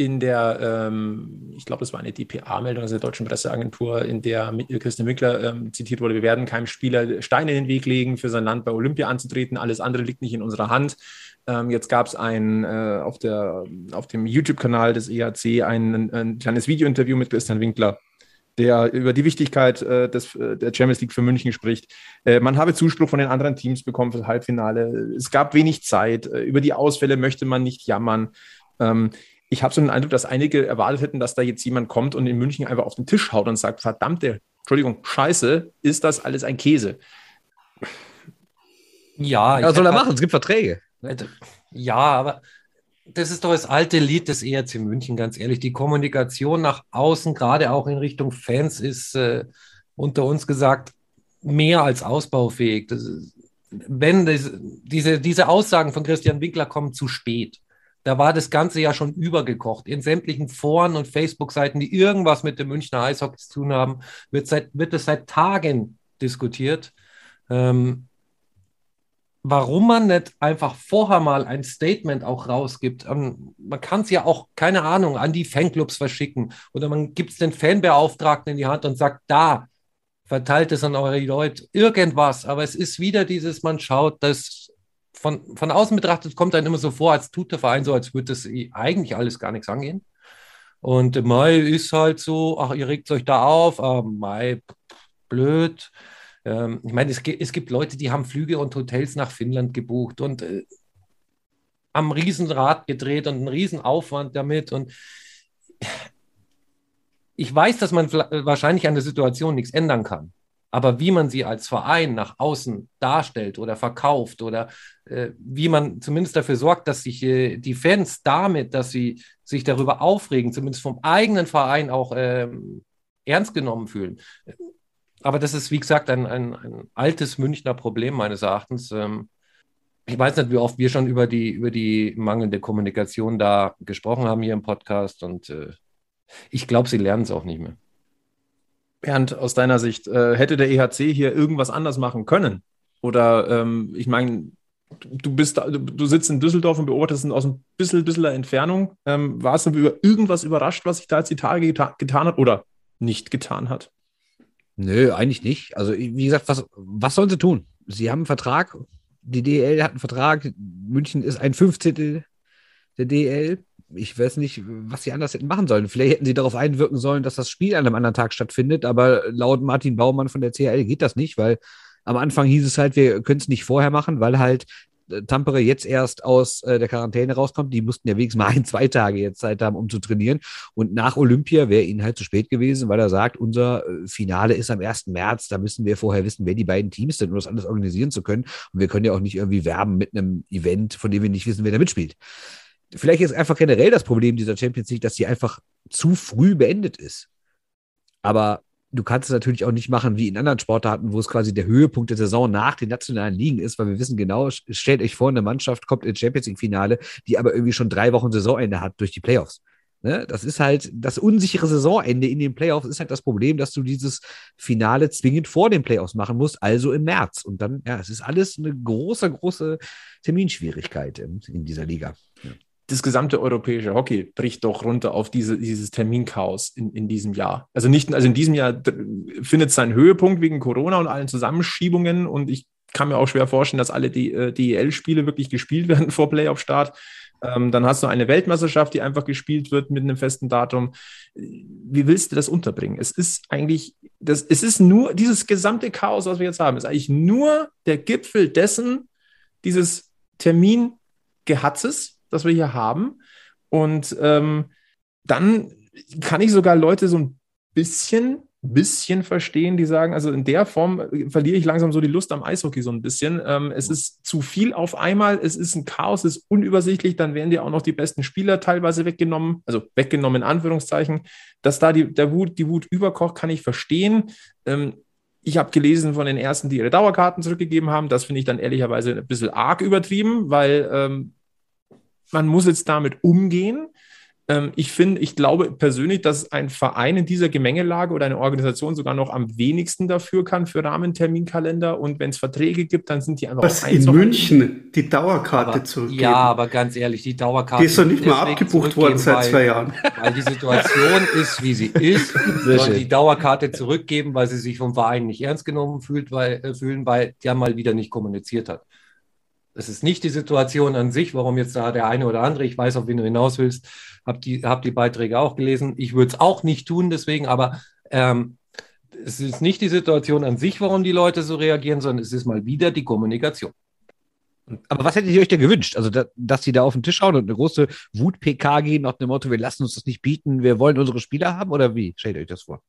in der, ähm, ich glaube, es war eine DPA-Meldung also der Deutschen Presseagentur, in der Christian Mickler ähm, zitiert wurde, wir werden keinem Spieler Steine in den Weg legen, für sein Land bei Olympia anzutreten, alles andere liegt nicht in unserer Hand. Ähm, jetzt gab es äh, auf, auf dem YouTube-Kanal des EAC ein, ein kleines Video-Interview mit Christian Winkler, der über die Wichtigkeit äh, des, äh, der Champions League für München spricht. Äh, man habe Zuspruch von den anderen Teams bekommen für das Halbfinale. Es gab wenig Zeit. Äh, über die Ausfälle möchte man nicht jammern. Ähm, ich habe so den Eindruck, dass einige erwartet hätten, dass da jetzt jemand kommt und in München einfach auf den Tisch haut und sagt, verdammte, Entschuldigung, scheiße, ist das alles ein Käse? Ja, was soll er machen? Es gibt Verträge. Ne? Ja, aber das ist doch das alte Lied des ERC München, ganz ehrlich. Die Kommunikation nach außen, gerade auch in Richtung Fans, ist äh, unter uns gesagt mehr als ausbaufähig. Das, wenn das, diese, diese Aussagen von Christian Winkler kommen zu spät. Da war das Ganze ja schon übergekocht. In sämtlichen Foren und Facebook-Seiten, die irgendwas mit dem Münchner Eishockey zu tun haben, wird, seit, wird es seit Tagen diskutiert. Ähm, warum man nicht einfach vorher mal ein Statement auch rausgibt. Ähm, man kann es ja auch, keine Ahnung, an die Fanclubs verschicken oder man gibt es den Fanbeauftragten in die Hand und sagt, da, verteilt es an eure Leute, irgendwas. Aber es ist wieder dieses, man schaut, das von, von außen betrachtet kommt dann immer so vor, als tut der Verein so, als würde das eigentlich alles gar nichts angehen. Und Mai ist halt so, ach, ihr regt euch da auf, ah, Mai, blöd. Ähm, ich meine, es, es, gibt Leute, die haben Flüge und Hotels nach Finnland gebucht und äh, am Riesenrad gedreht und einen Riesenaufwand damit. Und ich weiß, dass man wahrscheinlich an der Situation nichts ändern kann. Aber wie man sie als Verein nach außen darstellt oder verkauft oder äh, wie man zumindest dafür sorgt, dass sich äh, die Fans damit, dass sie sich darüber aufregen, zumindest vom eigenen Verein auch äh, ernst genommen fühlen, aber das ist, wie gesagt, ein, ein, ein altes Münchner Problem meines Erachtens. Ähm, ich weiß nicht, wie oft wir schon über die, über die mangelnde Kommunikation da gesprochen haben hier im Podcast und äh, ich glaube, sie lernen es auch nicht mehr. Bernd, aus deiner Sicht, äh, hätte der EHC hier irgendwas anders machen können? Oder ähm, ich meine, du bist du sitzt in Düsseldorf und beobachtest aus ein bisschen, bisschen Entfernung. Ähm, warst du über irgendwas überrascht, was sich da jetzt die Tage geta getan hat oder nicht getan hat? Nö, eigentlich nicht. Also, wie gesagt, was, was sollen sie tun? Sie haben einen Vertrag. Die DL hat einen Vertrag. München ist ein Fünfzehntel der DL. Ich weiß nicht, was sie anders hätten machen sollen. Vielleicht hätten sie darauf einwirken sollen, dass das Spiel an einem anderen Tag stattfindet. Aber laut Martin Baumann von der CL geht das nicht, weil am Anfang hieß es halt, wir können es nicht vorher machen, weil halt Tampere jetzt erst aus äh, der Quarantäne rauskommt, die mussten ja wenigstens mal ein, zwei Tage jetzt Zeit haben, um zu trainieren. Und nach Olympia wäre ihnen halt zu spät gewesen, weil er sagt, unser äh, Finale ist am 1. März, da müssen wir vorher wissen, wer die beiden Teams sind, um das alles organisieren zu können. Und wir können ja auch nicht irgendwie werben mit einem Event, von dem wir nicht wissen, wer da mitspielt. Vielleicht ist einfach generell das Problem dieser Champions League, dass sie einfach zu früh beendet ist. Aber du kannst es natürlich auch nicht machen wie in anderen Sportarten, wo es quasi der Höhepunkt der Saison nach den nationalen Ligen ist, weil wir wissen genau, stellt euch vor, eine Mannschaft kommt ins Champions League-Finale, die aber irgendwie schon drei Wochen Saisonende hat durch die Playoffs. Ne? Das ist halt das unsichere Saisonende in den Playoffs ist halt das Problem, dass du dieses Finale zwingend vor den Playoffs machen musst, also im März. Und dann, ja, es ist alles eine große, große Terminschwierigkeit in, in dieser Liga. Das gesamte europäische Hockey bricht doch runter auf diese, dieses Terminchaos in, in diesem Jahr. Also nicht, also in diesem Jahr findet es seinen Höhepunkt wegen Corona und allen Zusammenschiebungen und ich kann mir auch schwer vorstellen, dass alle die äh, DEL-Spiele wirklich gespielt werden vor Playoff-Start. Ähm, dann hast du eine Weltmeisterschaft, die einfach gespielt wird mit einem festen Datum. Wie willst du das unterbringen? Es ist eigentlich, das, es ist nur dieses gesamte Chaos, was wir jetzt haben, ist eigentlich nur der Gipfel dessen, dieses Termingehatzes, das wir hier haben. Und ähm, dann kann ich sogar Leute so ein bisschen, bisschen verstehen, die sagen, also in der Form verliere ich langsam so die Lust am Eishockey so ein bisschen. Ähm, es ist zu viel auf einmal, es ist ein Chaos, es ist unübersichtlich, dann werden dir auch noch die besten Spieler teilweise weggenommen, also weggenommen in Anführungszeichen. Dass da die, der Wut, die Wut überkocht, kann ich verstehen. Ähm, ich habe gelesen von den ersten, die ihre Dauerkarten zurückgegeben haben. Das finde ich dann ehrlicherweise ein bisschen arg übertrieben, weil ähm, man muss jetzt damit umgehen. Ähm, ich finde, ich glaube persönlich, dass ein Verein in dieser Gemengelage oder eine Organisation sogar noch am wenigsten dafür kann für Rahmenterminkalender. Und wenn es Verträge gibt, dann sind die einfach. Was in München die Dauerkarte aber, zurückgeben. Ja, aber ganz ehrlich, die Dauerkarte. Die ist doch nicht mal abgebucht worden seit weil, zwei Jahren. Weil die Situation ist, wie sie ist. Sollen die Dauerkarte zurückgeben, weil sie sich vom Verein nicht ernst genommen fühlt, weil, äh, fühlen, weil der mal wieder nicht kommuniziert hat. Es ist nicht die Situation an sich, warum jetzt da der eine oder andere, ich weiß, auf wen du hinaus willst, habe die, hab die Beiträge auch gelesen. Ich würde es auch nicht tun, deswegen, aber ähm, es ist nicht die Situation an sich, warum die Leute so reagieren, sondern es ist mal wieder die Kommunikation. Aber was hättet ihr euch denn gewünscht? Also, da, dass die da auf den Tisch schauen und eine große Wut-PK gehen nach dem Motto, wir lassen uns das nicht bieten, wir wollen unsere Spieler haben? Oder wie stellt euch das vor?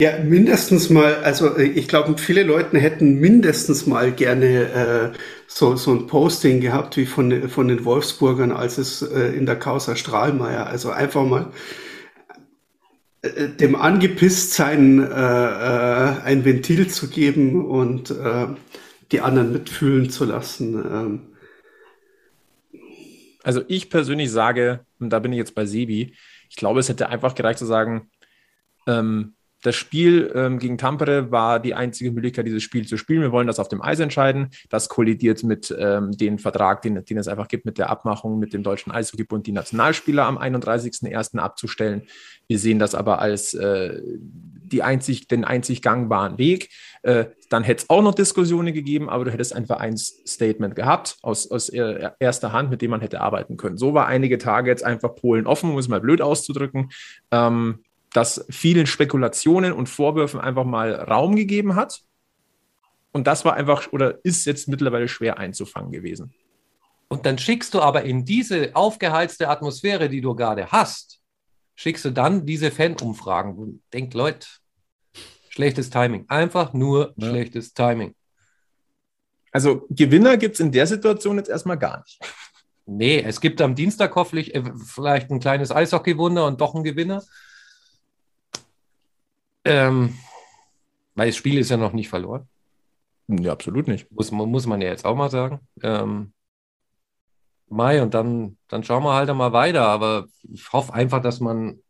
Ja, mindestens mal, also äh, ich glaube, viele Leute hätten mindestens mal gerne äh, so, so ein Posting gehabt wie von, von den Wolfsburgern, als es äh, in der Causa Strahlmeier, also einfach mal äh, dem angepisst sein äh, äh, ein Ventil zu geben und äh, die anderen mitfühlen zu lassen. Ähm. Also ich persönlich sage, und da bin ich jetzt bei Sebi, ich glaube, es hätte einfach gereicht zu sagen, ähm, das Spiel ähm, gegen Tampere war die einzige Möglichkeit, dieses Spiel zu spielen. Wir wollen das auf dem Eis entscheiden. Das kollidiert mit ähm, dem Vertrag, den, den, es einfach gibt, mit der Abmachung mit dem Deutschen Eishockeybund, die Nationalspieler am 31.01. abzustellen. Wir sehen das aber als äh, die einzig, den einzig gangbaren Weg. Äh, dann hätte es auch noch Diskussionen gegeben, aber du hättest ein Vereinsstatement gehabt aus, aus erster Hand, mit dem man hätte arbeiten können. So war einige Tage jetzt einfach Polen offen, um es mal blöd auszudrücken. Ähm, das vielen Spekulationen und Vorwürfen einfach mal Raum gegeben hat. Und das war einfach oder ist jetzt mittlerweile schwer einzufangen gewesen. Und dann schickst du aber in diese aufgeheizte Atmosphäre, die du gerade hast, schickst du dann diese Fan-Umfragen. Und denk, Leute, schlechtes Timing. Einfach nur ja. schlechtes Timing. Also Gewinner gibt es in der Situation jetzt erstmal gar nicht. Nee, es gibt am Dienstag hoffentlich äh, vielleicht ein kleines Eishockeywunder und doch einen Gewinner. Ähm, weil das Spiel ist ja noch nicht verloren. Ja, absolut nicht. Muss, muss man ja jetzt auch mal sagen. Ähm, Mai und dann, dann schauen wir halt mal weiter. Aber ich hoffe einfach, dass man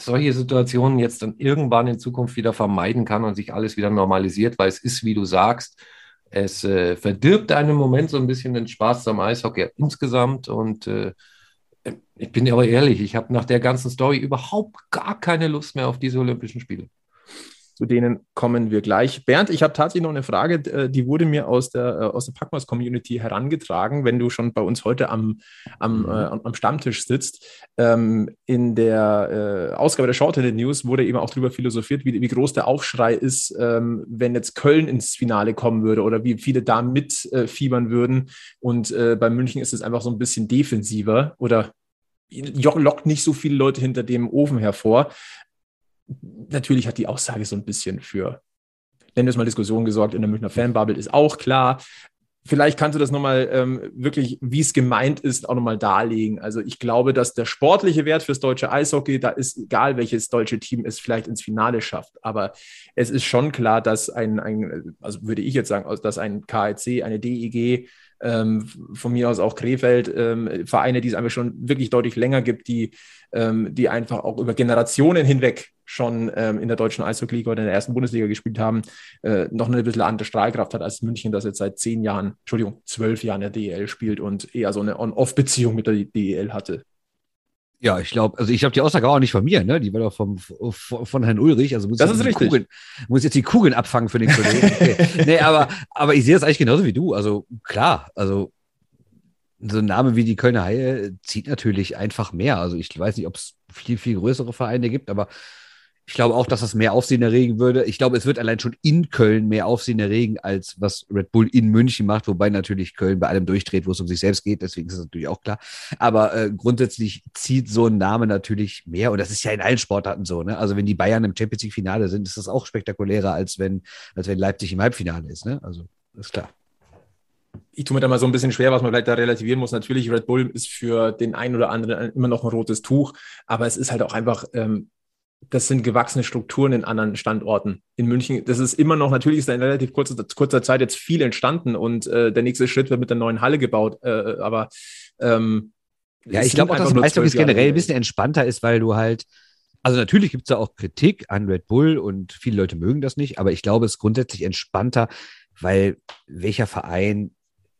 solche Situationen jetzt dann irgendwann in Zukunft wieder vermeiden kann und sich alles wieder normalisiert, weil es ist, wie du sagst, es äh, verdirbt einem Moment so ein bisschen den Spaß am Eishockey insgesamt und äh, ich bin aber ehrlich, ich habe nach der ganzen Story überhaupt gar keine Lust mehr auf diese Olympischen Spiele. Zu denen kommen wir gleich. Bernd, ich habe tatsächlich noch eine Frage, äh, die wurde mir aus der, äh, aus der Packmas-Community herangetragen, wenn du schon bei uns heute am, am, mhm. äh, am Stammtisch sitzt. Ähm, in der äh, Ausgabe der Shorthanded News wurde eben auch darüber philosophiert, wie, wie groß der Aufschrei ist, ähm, wenn jetzt Köln ins Finale kommen würde oder wie viele da mitfiebern äh, würden. Und äh, bei München ist es einfach so ein bisschen defensiver oder lockt nicht so viele Leute hinter dem Ofen hervor. Natürlich hat die Aussage so ein bisschen für, nennen wir es mal Diskussion gesorgt in der Münchner Fanbubble, ist auch klar. Vielleicht kannst du das nochmal ähm, wirklich, wie es gemeint ist, auch nochmal darlegen. Also ich glaube, dass der sportliche Wert fürs deutsche Eishockey, da ist egal, welches deutsche Team es vielleicht ins Finale schafft. Aber es ist schon klar, dass ein, ein also würde ich jetzt sagen, dass ein KEC, eine DEG, von mir aus auch Krefeld, ähm, Vereine, die es einfach schon wirklich deutlich länger gibt, die, ähm, die einfach auch über Generationen hinweg schon ähm, in der deutschen Eishockey-Liga oder in der ersten Bundesliga gespielt haben, äh, noch eine bisschen andere Strahlkraft hat als München, das jetzt seit zehn Jahren, Entschuldigung, zwölf Jahren der DEL spielt und eher so eine On-Off-Beziehung mit der DEL hatte. Ja, ich glaube, also ich glaube, die Aussage auch nicht von mir, ne? Die war doch vom, von Herrn Ulrich. Also muss das ist richtig. Kugeln, muss jetzt die Kugeln abfangen für den Kollegen. Okay. nee, aber, aber ich sehe das eigentlich genauso wie du. Also klar, also so ein Name wie die Kölner Haie zieht natürlich einfach mehr. Also ich weiß nicht, ob es viel, viel größere Vereine gibt, aber ich glaube auch, dass das mehr Aufsehen erregen würde. Ich glaube, es wird allein schon in Köln mehr Aufsehen erregen, als was Red Bull in München macht, wobei natürlich Köln bei allem durchdreht, wo es um sich selbst geht. Deswegen ist das natürlich auch klar. Aber äh, grundsätzlich zieht so ein Name natürlich mehr. Und das ist ja in allen Sportarten so. Ne? Also wenn die Bayern im Champions League Finale sind, ist das auch spektakulärer, als wenn, als wenn Leipzig im Halbfinale ist. Ne? Also, ist klar ich tue mir da mal so ein bisschen schwer, was man vielleicht da relativieren muss. Natürlich, Red Bull ist für den einen oder anderen immer noch ein rotes Tuch, aber es ist halt auch einfach ähm, das sind gewachsene Strukturen in anderen Standorten. In München, das ist immer noch, natürlich ist da in relativ kurzer, kurzer Zeit jetzt viel entstanden und äh, der nächste Schritt wird mit der neuen Halle gebaut. Äh, aber ähm, ja, ich glaube auch, dass Eishockey generell ein bisschen entspannter ist, weil du halt, also natürlich gibt es da auch Kritik an Red Bull und viele Leute mögen das nicht, aber ich glaube, es ist grundsätzlich entspannter, weil welcher Verein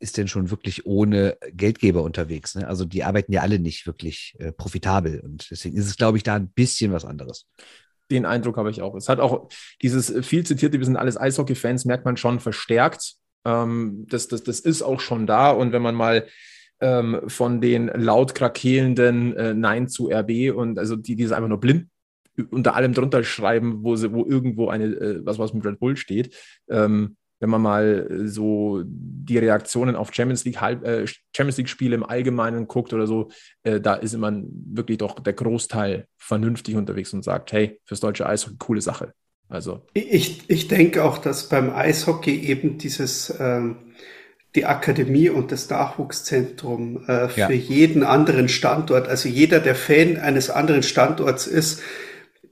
ist denn schon wirklich ohne Geldgeber unterwegs? Ne? Also die arbeiten ja alle nicht wirklich äh, profitabel und deswegen ist es, glaube ich, da ein bisschen was anderes. Den Eindruck habe ich auch. Es hat auch dieses viel zitierte, wir sind alles Eishockey-Fans, merkt man schon verstärkt. Ähm, das, das, das ist auch schon da und wenn man mal ähm, von den laut krakelnden äh, Nein zu RB und also die, die es einfach nur blind unter allem drunter schreiben, wo, sie, wo irgendwo eine, äh, was, was mit Red Bull steht, ähm, wenn man mal äh, so die Reaktionen auf Champions League, äh, Champions League Spiele im Allgemeinen guckt oder so, äh, da ist immer wirklich doch der Großteil vernünftig unterwegs und sagt, hey, fürs deutsche Eishockey coole Sache. Also ich, ich denke auch, dass beim Eishockey eben dieses ähm, die Akademie und das Nachwuchszentrum äh, für ja. jeden anderen Standort, also jeder, der Fan eines anderen Standorts ist,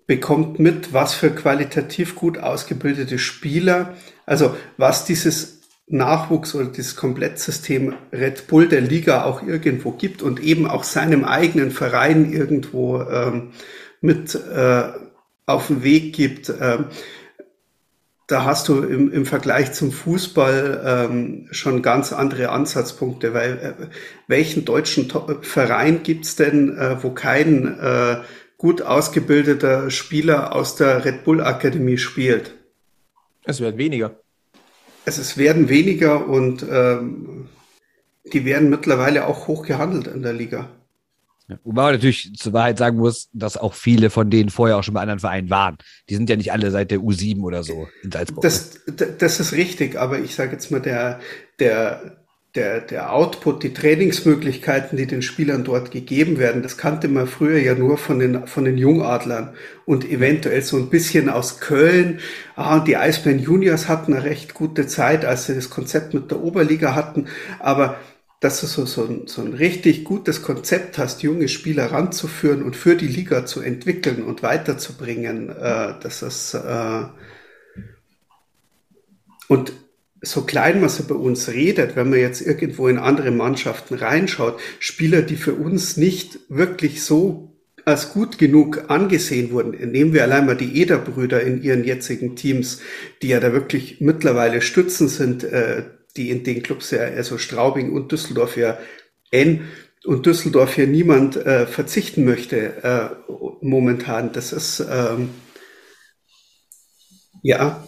bekommt mit, was für qualitativ gut ausgebildete Spieler, also was dieses Nachwuchs oder dieses Komplettsystem Red Bull der Liga auch irgendwo gibt und eben auch seinem eigenen Verein irgendwo ähm, mit, äh, auf den Weg gibt. Ähm, da hast du im, im Vergleich zum Fußball ähm, schon ganz andere Ansatzpunkte, weil äh, welchen deutschen to Verein gibt's denn, äh, wo kein äh, gut ausgebildeter Spieler aus der Red Bull Akademie spielt? Es wird weniger. Es, es werden weniger und ähm, die werden mittlerweile auch hoch gehandelt in der Liga. Ja, wobei man natürlich zur Wahrheit sagen muss, dass auch viele von denen vorher auch schon bei anderen Vereinen waren. Die sind ja nicht alle seit der U7 oder so in Salzburg. Das, das ist richtig, aber ich sage jetzt mal, der, der, der, der Output, die Trainingsmöglichkeiten, die den Spielern dort gegeben werden, das kannte man früher ja nur von den, von den Jungadlern und eventuell so ein bisschen aus Köln. Ah, die Eisbären Juniors hatten eine recht gute Zeit, als sie das Konzept mit der Oberliga hatten, aber dass du so, so, ein, so ein richtig gutes Konzept hast, junge Spieler ranzuführen und für die Liga zu entwickeln und weiterzubringen. Äh, das ist äh, und so klein man so bei uns redet, wenn man jetzt irgendwo in andere Mannschaften reinschaut, Spieler, die für uns nicht wirklich so als gut genug angesehen wurden. Nehmen wir allein mal die Eder-Brüder in ihren jetzigen Teams, die ja da wirklich mittlerweile Stützen sind, äh, die in den Clubs ja, also Straubing und Düsseldorf ja N und Düsseldorf hier niemand äh, verzichten möchte äh, momentan. Das ist ähm, ja.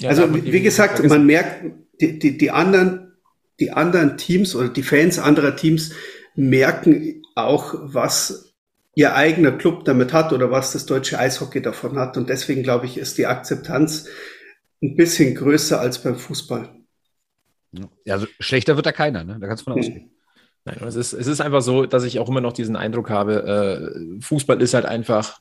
Ja also wie, gesagt, man merkt die, die, die anderen die anderen Teams oder die Fans anderer Teams merken auch, was ihr eigener Club damit hat oder was das deutsche Eishockey davon hat. Und deswegen glaube ich, ist die Akzeptanz ein bisschen größer als beim Fußball. Ja, also schlechter wird da keiner, ne? Da kannst du von ausgehen. Nein, es ist, es ist einfach so, dass ich auch immer noch diesen Eindruck habe, äh, Fußball ist halt einfach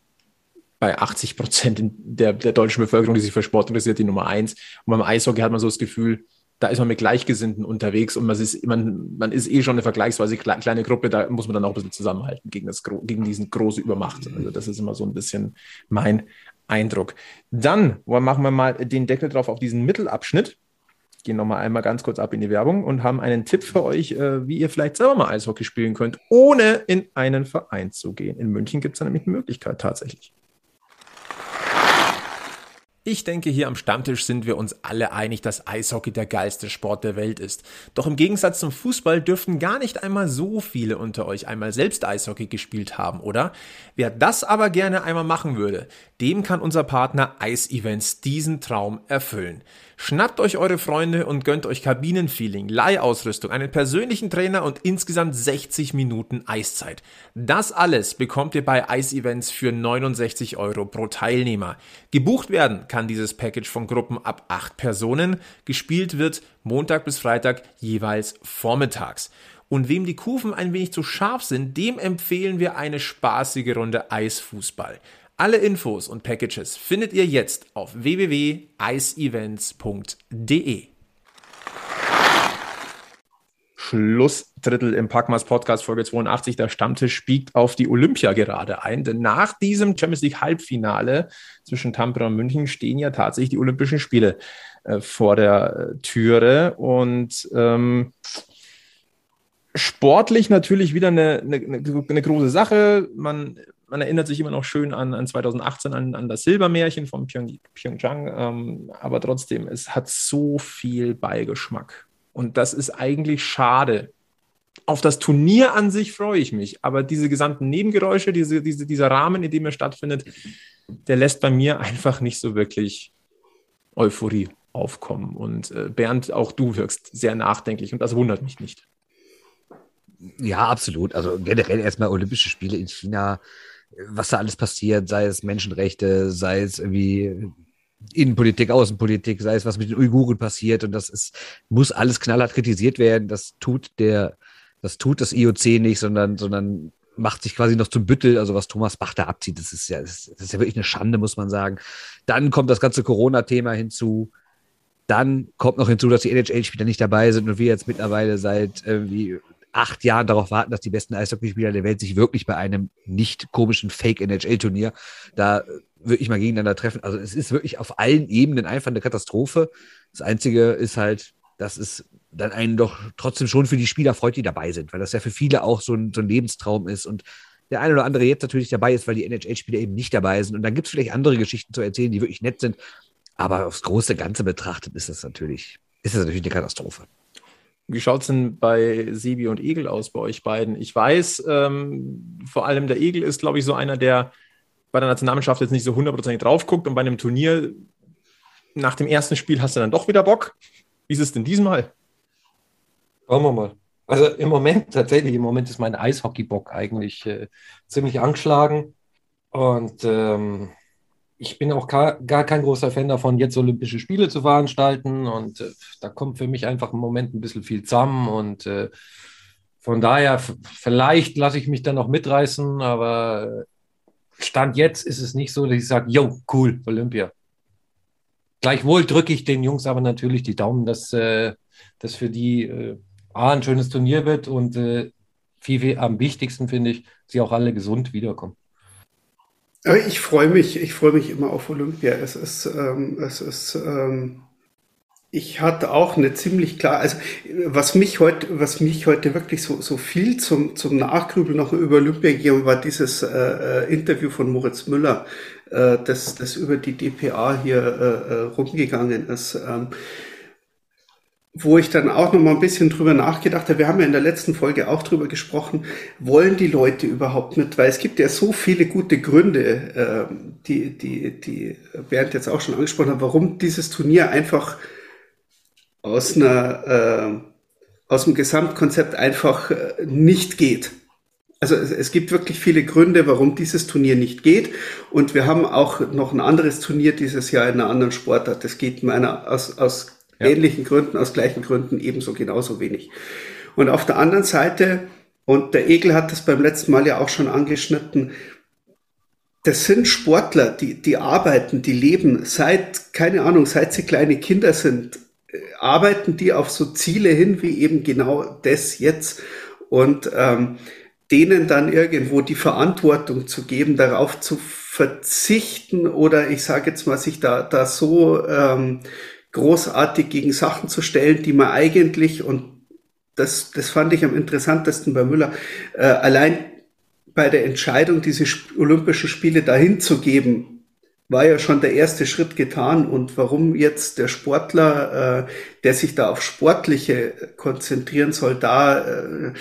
bei 80 Prozent der, der deutschen Bevölkerung, die sich für Sport interessiert, die Nummer eins. Und beim Eishockey hat man so das Gefühl, da ist man mit Gleichgesinnten unterwegs und man ist, man, man ist eh schon eine vergleichsweise kleine Gruppe, da muss man dann auch ein bisschen zusammenhalten gegen, das, gegen diesen große Übermacht. Also das ist immer so ein bisschen mein Eindruck. Dann machen wir mal den Deckel drauf auf diesen Mittelabschnitt gehen nochmal einmal ganz kurz ab in die Werbung und haben einen Tipp für euch, äh, wie ihr vielleicht selber mal Eishockey spielen könnt, ohne in einen Verein zu gehen. In München gibt es nämlich eine Möglichkeit tatsächlich. Ich denke, hier am Stammtisch sind wir uns alle einig, dass Eishockey der geilste Sport der Welt ist. Doch im Gegensatz zum Fußball dürften gar nicht einmal so viele unter euch einmal selbst Eishockey gespielt haben, oder? Wer das aber gerne einmal machen würde, dem kann unser Partner Ice Events diesen Traum erfüllen. Schnappt euch eure Freunde und gönnt euch Kabinenfeeling, Leihausrüstung, einen persönlichen Trainer und insgesamt 60 Minuten Eiszeit. Das alles bekommt ihr bei Ice Events für 69 Euro pro Teilnehmer. Gebucht werden kann dieses Package von Gruppen ab 8 Personen. Gespielt wird Montag bis Freitag jeweils vormittags. Und wem die Kufen ein wenig zu scharf sind, dem empfehlen wir eine spaßige Runde Eisfußball. Alle Infos und Packages findet ihr jetzt auf www.iceevents.de. Schlussdrittel im Packmas Podcast Folge 82. Der Stammtisch biegt auf die Olympia gerade ein, denn nach diesem Champions League Halbfinale zwischen Tampere und München stehen ja tatsächlich die Olympischen Spiele äh, vor der äh, Türe und ähm, sportlich natürlich wieder eine, eine, eine große Sache. Man man erinnert sich immer noch schön an, an 2018, an, an das Silbermärchen von Pyong, Pyeongchang, ähm, aber trotzdem, es hat so viel Beigeschmack. Und das ist eigentlich schade. Auf das Turnier an sich freue ich mich, aber diese gesamten Nebengeräusche, diese, diese, dieser Rahmen, in dem er stattfindet, der lässt bei mir einfach nicht so wirklich Euphorie aufkommen. Und äh, Bernd, auch du wirkst sehr nachdenklich und das wundert mich nicht. Ja, absolut. Also generell erstmal Olympische Spiele in China was da alles passiert, sei es Menschenrechte, sei es irgendwie Innenpolitik, Außenpolitik, sei es was mit den Uiguren passiert und das ist, muss alles knallhart kritisiert werden. Das tut der, das tut das IOC nicht, sondern, sondern macht sich quasi noch zum Büttel, also was Thomas Bach da abzieht, das ist ja, das ist ja wirklich eine Schande, muss man sagen. Dann kommt das ganze Corona-Thema hinzu. Dann kommt noch hinzu, dass die NHL-Spieler nicht dabei sind und wir jetzt mittlerweile seit irgendwie acht Jahren darauf warten, dass die besten Eishockeyspieler der Welt sich wirklich bei einem nicht komischen Fake-NHL-Turnier da wirklich mal gegeneinander treffen. Also es ist wirklich auf allen Ebenen einfach eine Katastrophe. Das Einzige ist halt, dass es dann einen doch trotzdem schon für die Spieler freut, die dabei sind, weil das ja für viele auch so ein, so ein Lebenstraum ist und der eine oder andere jetzt natürlich dabei ist, weil die NHL-Spieler eben nicht dabei sind. Und dann gibt es vielleicht andere Geschichten zu erzählen, die wirklich nett sind. Aber aufs große Ganze betrachtet ist das natürlich, ist das natürlich eine Katastrophe. Wie schaut es denn bei Sebi und Egel aus bei euch beiden? Ich weiß, ähm, vor allem der Egel ist, glaube ich, so einer, der bei der Nationalmannschaft jetzt nicht so hundertprozentig drauf guckt und bei einem Turnier nach dem ersten Spiel hast du dann doch wieder Bock. Wie ist es denn diesmal? Schauen wir mal. Also im Moment, tatsächlich, im Moment ist mein Eishockeybock eigentlich äh, ziemlich angeschlagen. Und ähm, ich bin auch gar, kein großer Fan davon, jetzt Olympische Spiele zu veranstalten. Und äh, da kommt für mich einfach im Moment ein bisschen viel zusammen. Und äh, von daher, vielleicht lasse ich mich dann noch mitreißen, aber äh, Stand jetzt ist es nicht so, dass ich sage, yo, cool, Olympia. Gleichwohl drücke ich den Jungs aber natürlich die Daumen, dass das für die A, ein schönes Turnier wird und viel, viel am wichtigsten finde ich, sie auch alle gesund wiederkommen. Ich freue mich, ich freue mich immer auf Olympia. Es ist, ähm, es ist, ähm, ich hatte auch eine ziemlich klar, also was mich heute, was mich heute wirklich so, so viel zum, zum Nachgrübeln noch über Olympia gegeben war dieses äh, äh, Interview von Moritz Müller, äh, das, das über die DPA hier äh, äh, rumgegangen ist. Ähm, wo ich dann auch noch mal ein bisschen drüber nachgedacht habe. Wir haben ja in der letzten Folge auch drüber gesprochen, wollen die Leute überhaupt mit? Weil es gibt ja so viele gute Gründe, äh, die, die, die Bernd jetzt auch schon angesprochen hat, warum dieses Turnier einfach aus einer, äh, aus dem Gesamtkonzept einfach äh, nicht geht. Also es, es, gibt wirklich viele Gründe, warum dieses Turnier nicht geht. Und wir haben auch noch ein anderes Turnier dieses Jahr in einer anderen Sportart. Das geht meiner aus, aus ähnlichen Gründen, aus gleichen Gründen ebenso genauso wenig. Und auf der anderen Seite, und der Egel hat das beim letzten Mal ja auch schon angeschnitten, das sind Sportler, die, die arbeiten, die leben seit, keine Ahnung, seit sie kleine Kinder sind, äh, arbeiten die auf so Ziele hin wie eben genau das jetzt. Und ähm, denen dann irgendwo die Verantwortung zu geben, darauf zu verzichten oder ich sage jetzt mal, sich da, da so ähm, großartig gegen Sachen zu stellen, die man eigentlich, und das, das fand ich am interessantesten bei Müller, äh, allein bei der Entscheidung, diese Olympischen Spiele dahin zu geben, war ja schon der erste Schritt getan. Und warum jetzt der Sportler, äh, der sich da auf Sportliche konzentrieren soll, da äh,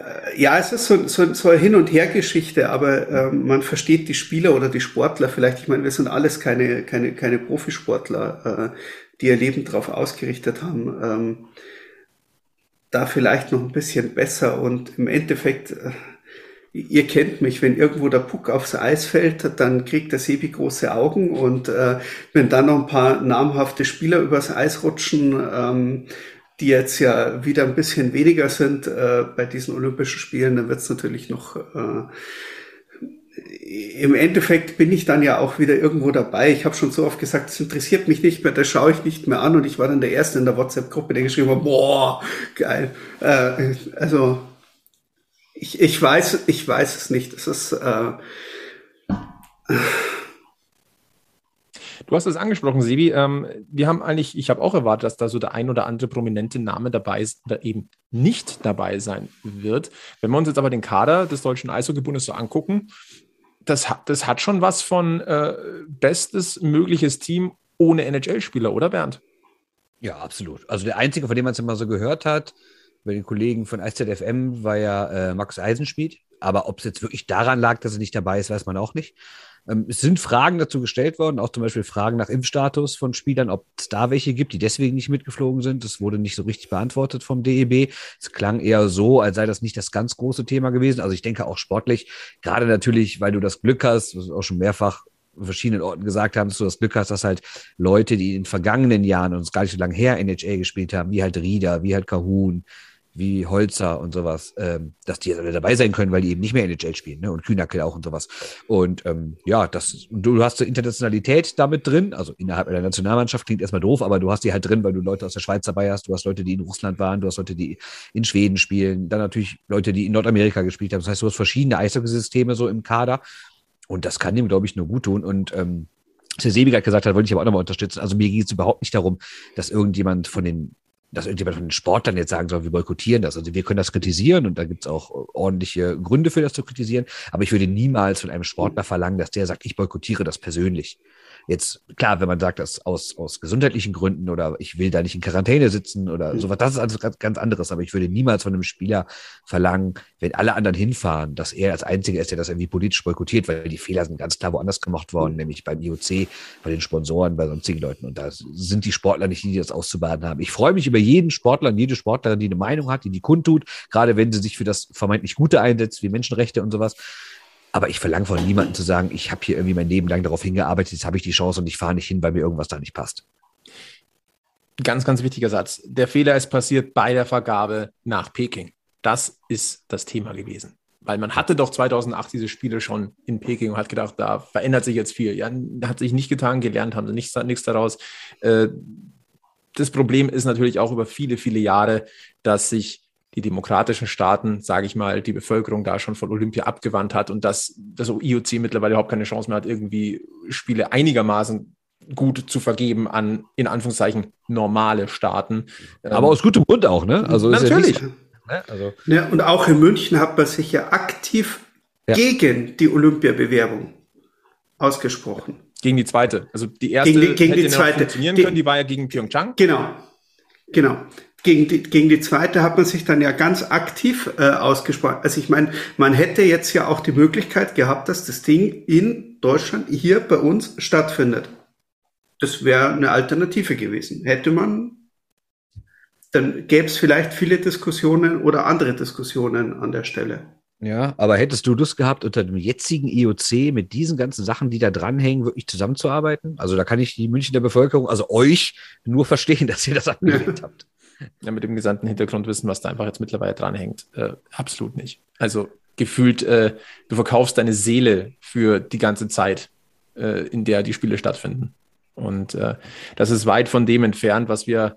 äh, ja, es ist so, so, so eine Hin- und Her-Geschichte, aber ähm, man versteht die Spieler oder die Sportler vielleicht. Ich meine, wir sind alles keine, keine, keine Profisportler, äh, die ihr Leben darauf ausgerichtet haben. Ähm, da vielleicht noch ein bisschen besser und im Endeffekt, äh, ihr kennt mich, wenn irgendwo der Puck aufs Eis fällt, dann kriegt der Sebi große Augen und äh, wenn dann noch ein paar namhafte Spieler übers Eis rutschen, ähm, die jetzt ja wieder ein bisschen weniger sind äh, bei diesen Olympischen Spielen, dann wird es natürlich noch äh, im Endeffekt bin ich dann ja auch wieder irgendwo dabei. Ich habe schon so oft gesagt, es interessiert mich nicht mehr, das schaue ich nicht mehr an. Und ich war dann der Erste in der WhatsApp-Gruppe, der geschrieben hat, boah, geil. Äh, also ich, ich weiß, ich weiß es nicht. Es ist äh, Du hast es angesprochen, Sebi. Ähm, wir haben eigentlich, ich habe auch erwartet, dass da so der ein oder andere prominente Name dabei ist oder eben nicht dabei sein wird. Wenn wir uns jetzt aber den Kader des Deutschen Eishockeybundes so angucken, das, das hat schon was von äh, bestes mögliches Team ohne NHL-Spieler, oder Bernd? Ja, absolut. Also der einzige, von dem man es immer so gehört hat, bei den Kollegen von IZFM, war ja äh, Max Eisenschmied. Aber ob es jetzt wirklich daran lag, dass er nicht dabei ist, weiß man auch nicht. Ähm, es sind Fragen dazu gestellt worden, auch zum Beispiel Fragen nach Impfstatus von Spielern, ob es da welche gibt, die deswegen nicht mitgeflogen sind. Das wurde nicht so richtig beantwortet vom DEB. Es klang eher so, als sei das nicht das ganz große Thema gewesen. Also ich denke auch sportlich, gerade natürlich, weil du das Glück hast, was auch schon mehrfach verschiedenen Orten gesagt haben, dass du das Glück hast, dass halt Leute, die in den vergangenen Jahren und es gar nicht so lange her NHL gespielt haben, wie halt Rieder, wie halt Kahun, wie Holzer und sowas, ähm, dass die alle dabei sein können, weil die eben nicht mehr NHL spielen, ne? Und Kühnackel auch und sowas. Und ähm, ja, das, du hast so Internationalität damit drin, also innerhalb der Nationalmannschaft klingt erstmal doof, aber du hast die halt drin, weil du Leute aus der Schweiz dabei hast, du hast Leute, die in Russland waren, du hast Leute, die in Schweden spielen, dann natürlich Leute, die in Nordamerika gespielt haben. Das heißt, du hast verschiedene Eishockeysysteme so im Kader. Und das kann dem, glaube ich, nur gut tun. Und ähm, was der Sebi gerade gesagt hat, wollte ich aber auch nochmal unterstützen. Also mir ging es überhaupt nicht darum, dass irgendjemand von den dass irgendjemand von den Sportlern jetzt sagen soll, wir boykottieren das. Also wir können das kritisieren und da gibt es auch ordentliche Gründe für das zu kritisieren. Aber ich würde niemals von einem Sportler verlangen, dass der sagt, ich boykottiere das persönlich. Jetzt, klar, wenn man sagt, dass aus, aus gesundheitlichen Gründen oder ich will da nicht in Quarantäne sitzen oder sowas, das ist also ganz, ganz anderes. Aber ich würde niemals von einem Spieler verlangen, wenn alle anderen hinfahren, dass er als Einziger ist, der das irgendwie politisch boykottiert, weil die Fehler sind ganz klar woanders gemacht worden, nämlich beim IOC, bei den Sponsoren, bei sonstigen Leuten. Und da sind die Sportler nicht die, die das auszubaden haben. Ich freue mich über jeden Sportler und jede Sportlerin, die eine Meinung hat, die die kundtut, gerade wenn sie sich für das vermeintlich Gute einsetzt, wie Menschenrechte und sowas. Aber ich verlange von niemandem zu sagen, ich habe hier irgendwie mein Leben lang darauf hingearbeitet, jetzt habe ich die Chance und ich fahre nicht hin, weil mir irgendwas da nicht passt. Ganz, ganz wichtiger Satz. Der Fehler ist passiert bei der Vergabe nach Peking. Das ist das Thema gewesen. Weil man hatte doch 2008 diese Spiele schon in Peking und hat gedacht, da verändert sich jetzt viel. Ja, hat sich nicht getan, gelernt haben sie nichts, nichts daraus. Äh, das Problem ist natürlich auch über viele, viele Jahre, dass sich die demokratischen Staaten, sage ich mal, die Bevölkerung da schon von Olympia abgewandt hat und dass das IOC mittlerweile überhaupt keine Chance mehr hat, irgendwie Spiele einigermaßen gut zu vergeben an, in Anführungszeichen, normale Staaten. Aber ähm, aus gutem Grund auch, ne? Also natürlich. Ja, ne? also. ja, und auch in München hat man sich ja aktiv ja. gegen die Olympiabewerbung ausgesprochen. Gegen die zweite. Also die erste gegen die, gegen die zweite. funktionieren die, können, die war ja gegen Pyeongchang. Genau. Genau gegen die, gegen die zweite hat man sich dann ja ganz aktiv äh, ausgesprochen. Also ich meine, man hätte jetzt ja auch die Möglichkeit gehabt, dass das Ding in Deutschland hier bei uns stattfindet. Das wäre eine Alternative gewesen. Hätte man, dann gäbe es vielleicht viele Diskussionen oder andere Diskussionen an der Stelle. Ja, aber hättest du Lust gehabt, unter dem jetzigen IOC mit diesen ganzen Sachen, die da dranhängen, wirklich zusammenzuarbeiten? Also da kann ich die Münchner Bevölkerung, also euch, nur verstehen, dass ihr das abgelehnt habt ja, mit dem gesamten Hintergrundwissen, was da einfach jetzt mittlerweile dranhängt. Äh, absolut nicht. Also gefühlt, äh, du verkaufst deine Seele für die ganze Zeit, äh, in der die Spiele stattfinden. Und äh, das ist weit von dem entfernt, was wir,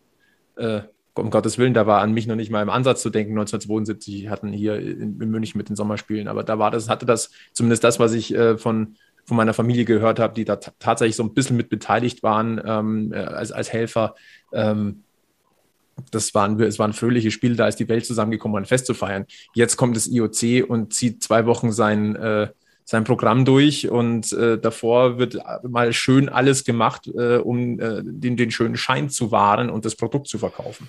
äh, um Gottes Willen, da war an mich noch nicht mal im Ansatz zu denken. 1972 hatten hier in, in München mit den Sommerspielen, aber da war das, hatte das zumindest das, was ich äh, von von meiner Familie gehört habe, die da tatsächlich so ein bisschen mit beteiligt waren ähm, als, als Helfer. Ähm, das waren, es waren fröhliche Spiele, da ist die Welt zusammengekommen, um ein Fest zu feiern. Jetzt kommt das IOC und zieht zwei Wochen sein, äh, sein Programm durch und äh, davor wird mal schön alles gemacht, äh, um äh, den, den schönen Schein zu wahren und das Produkt zu verkaufen.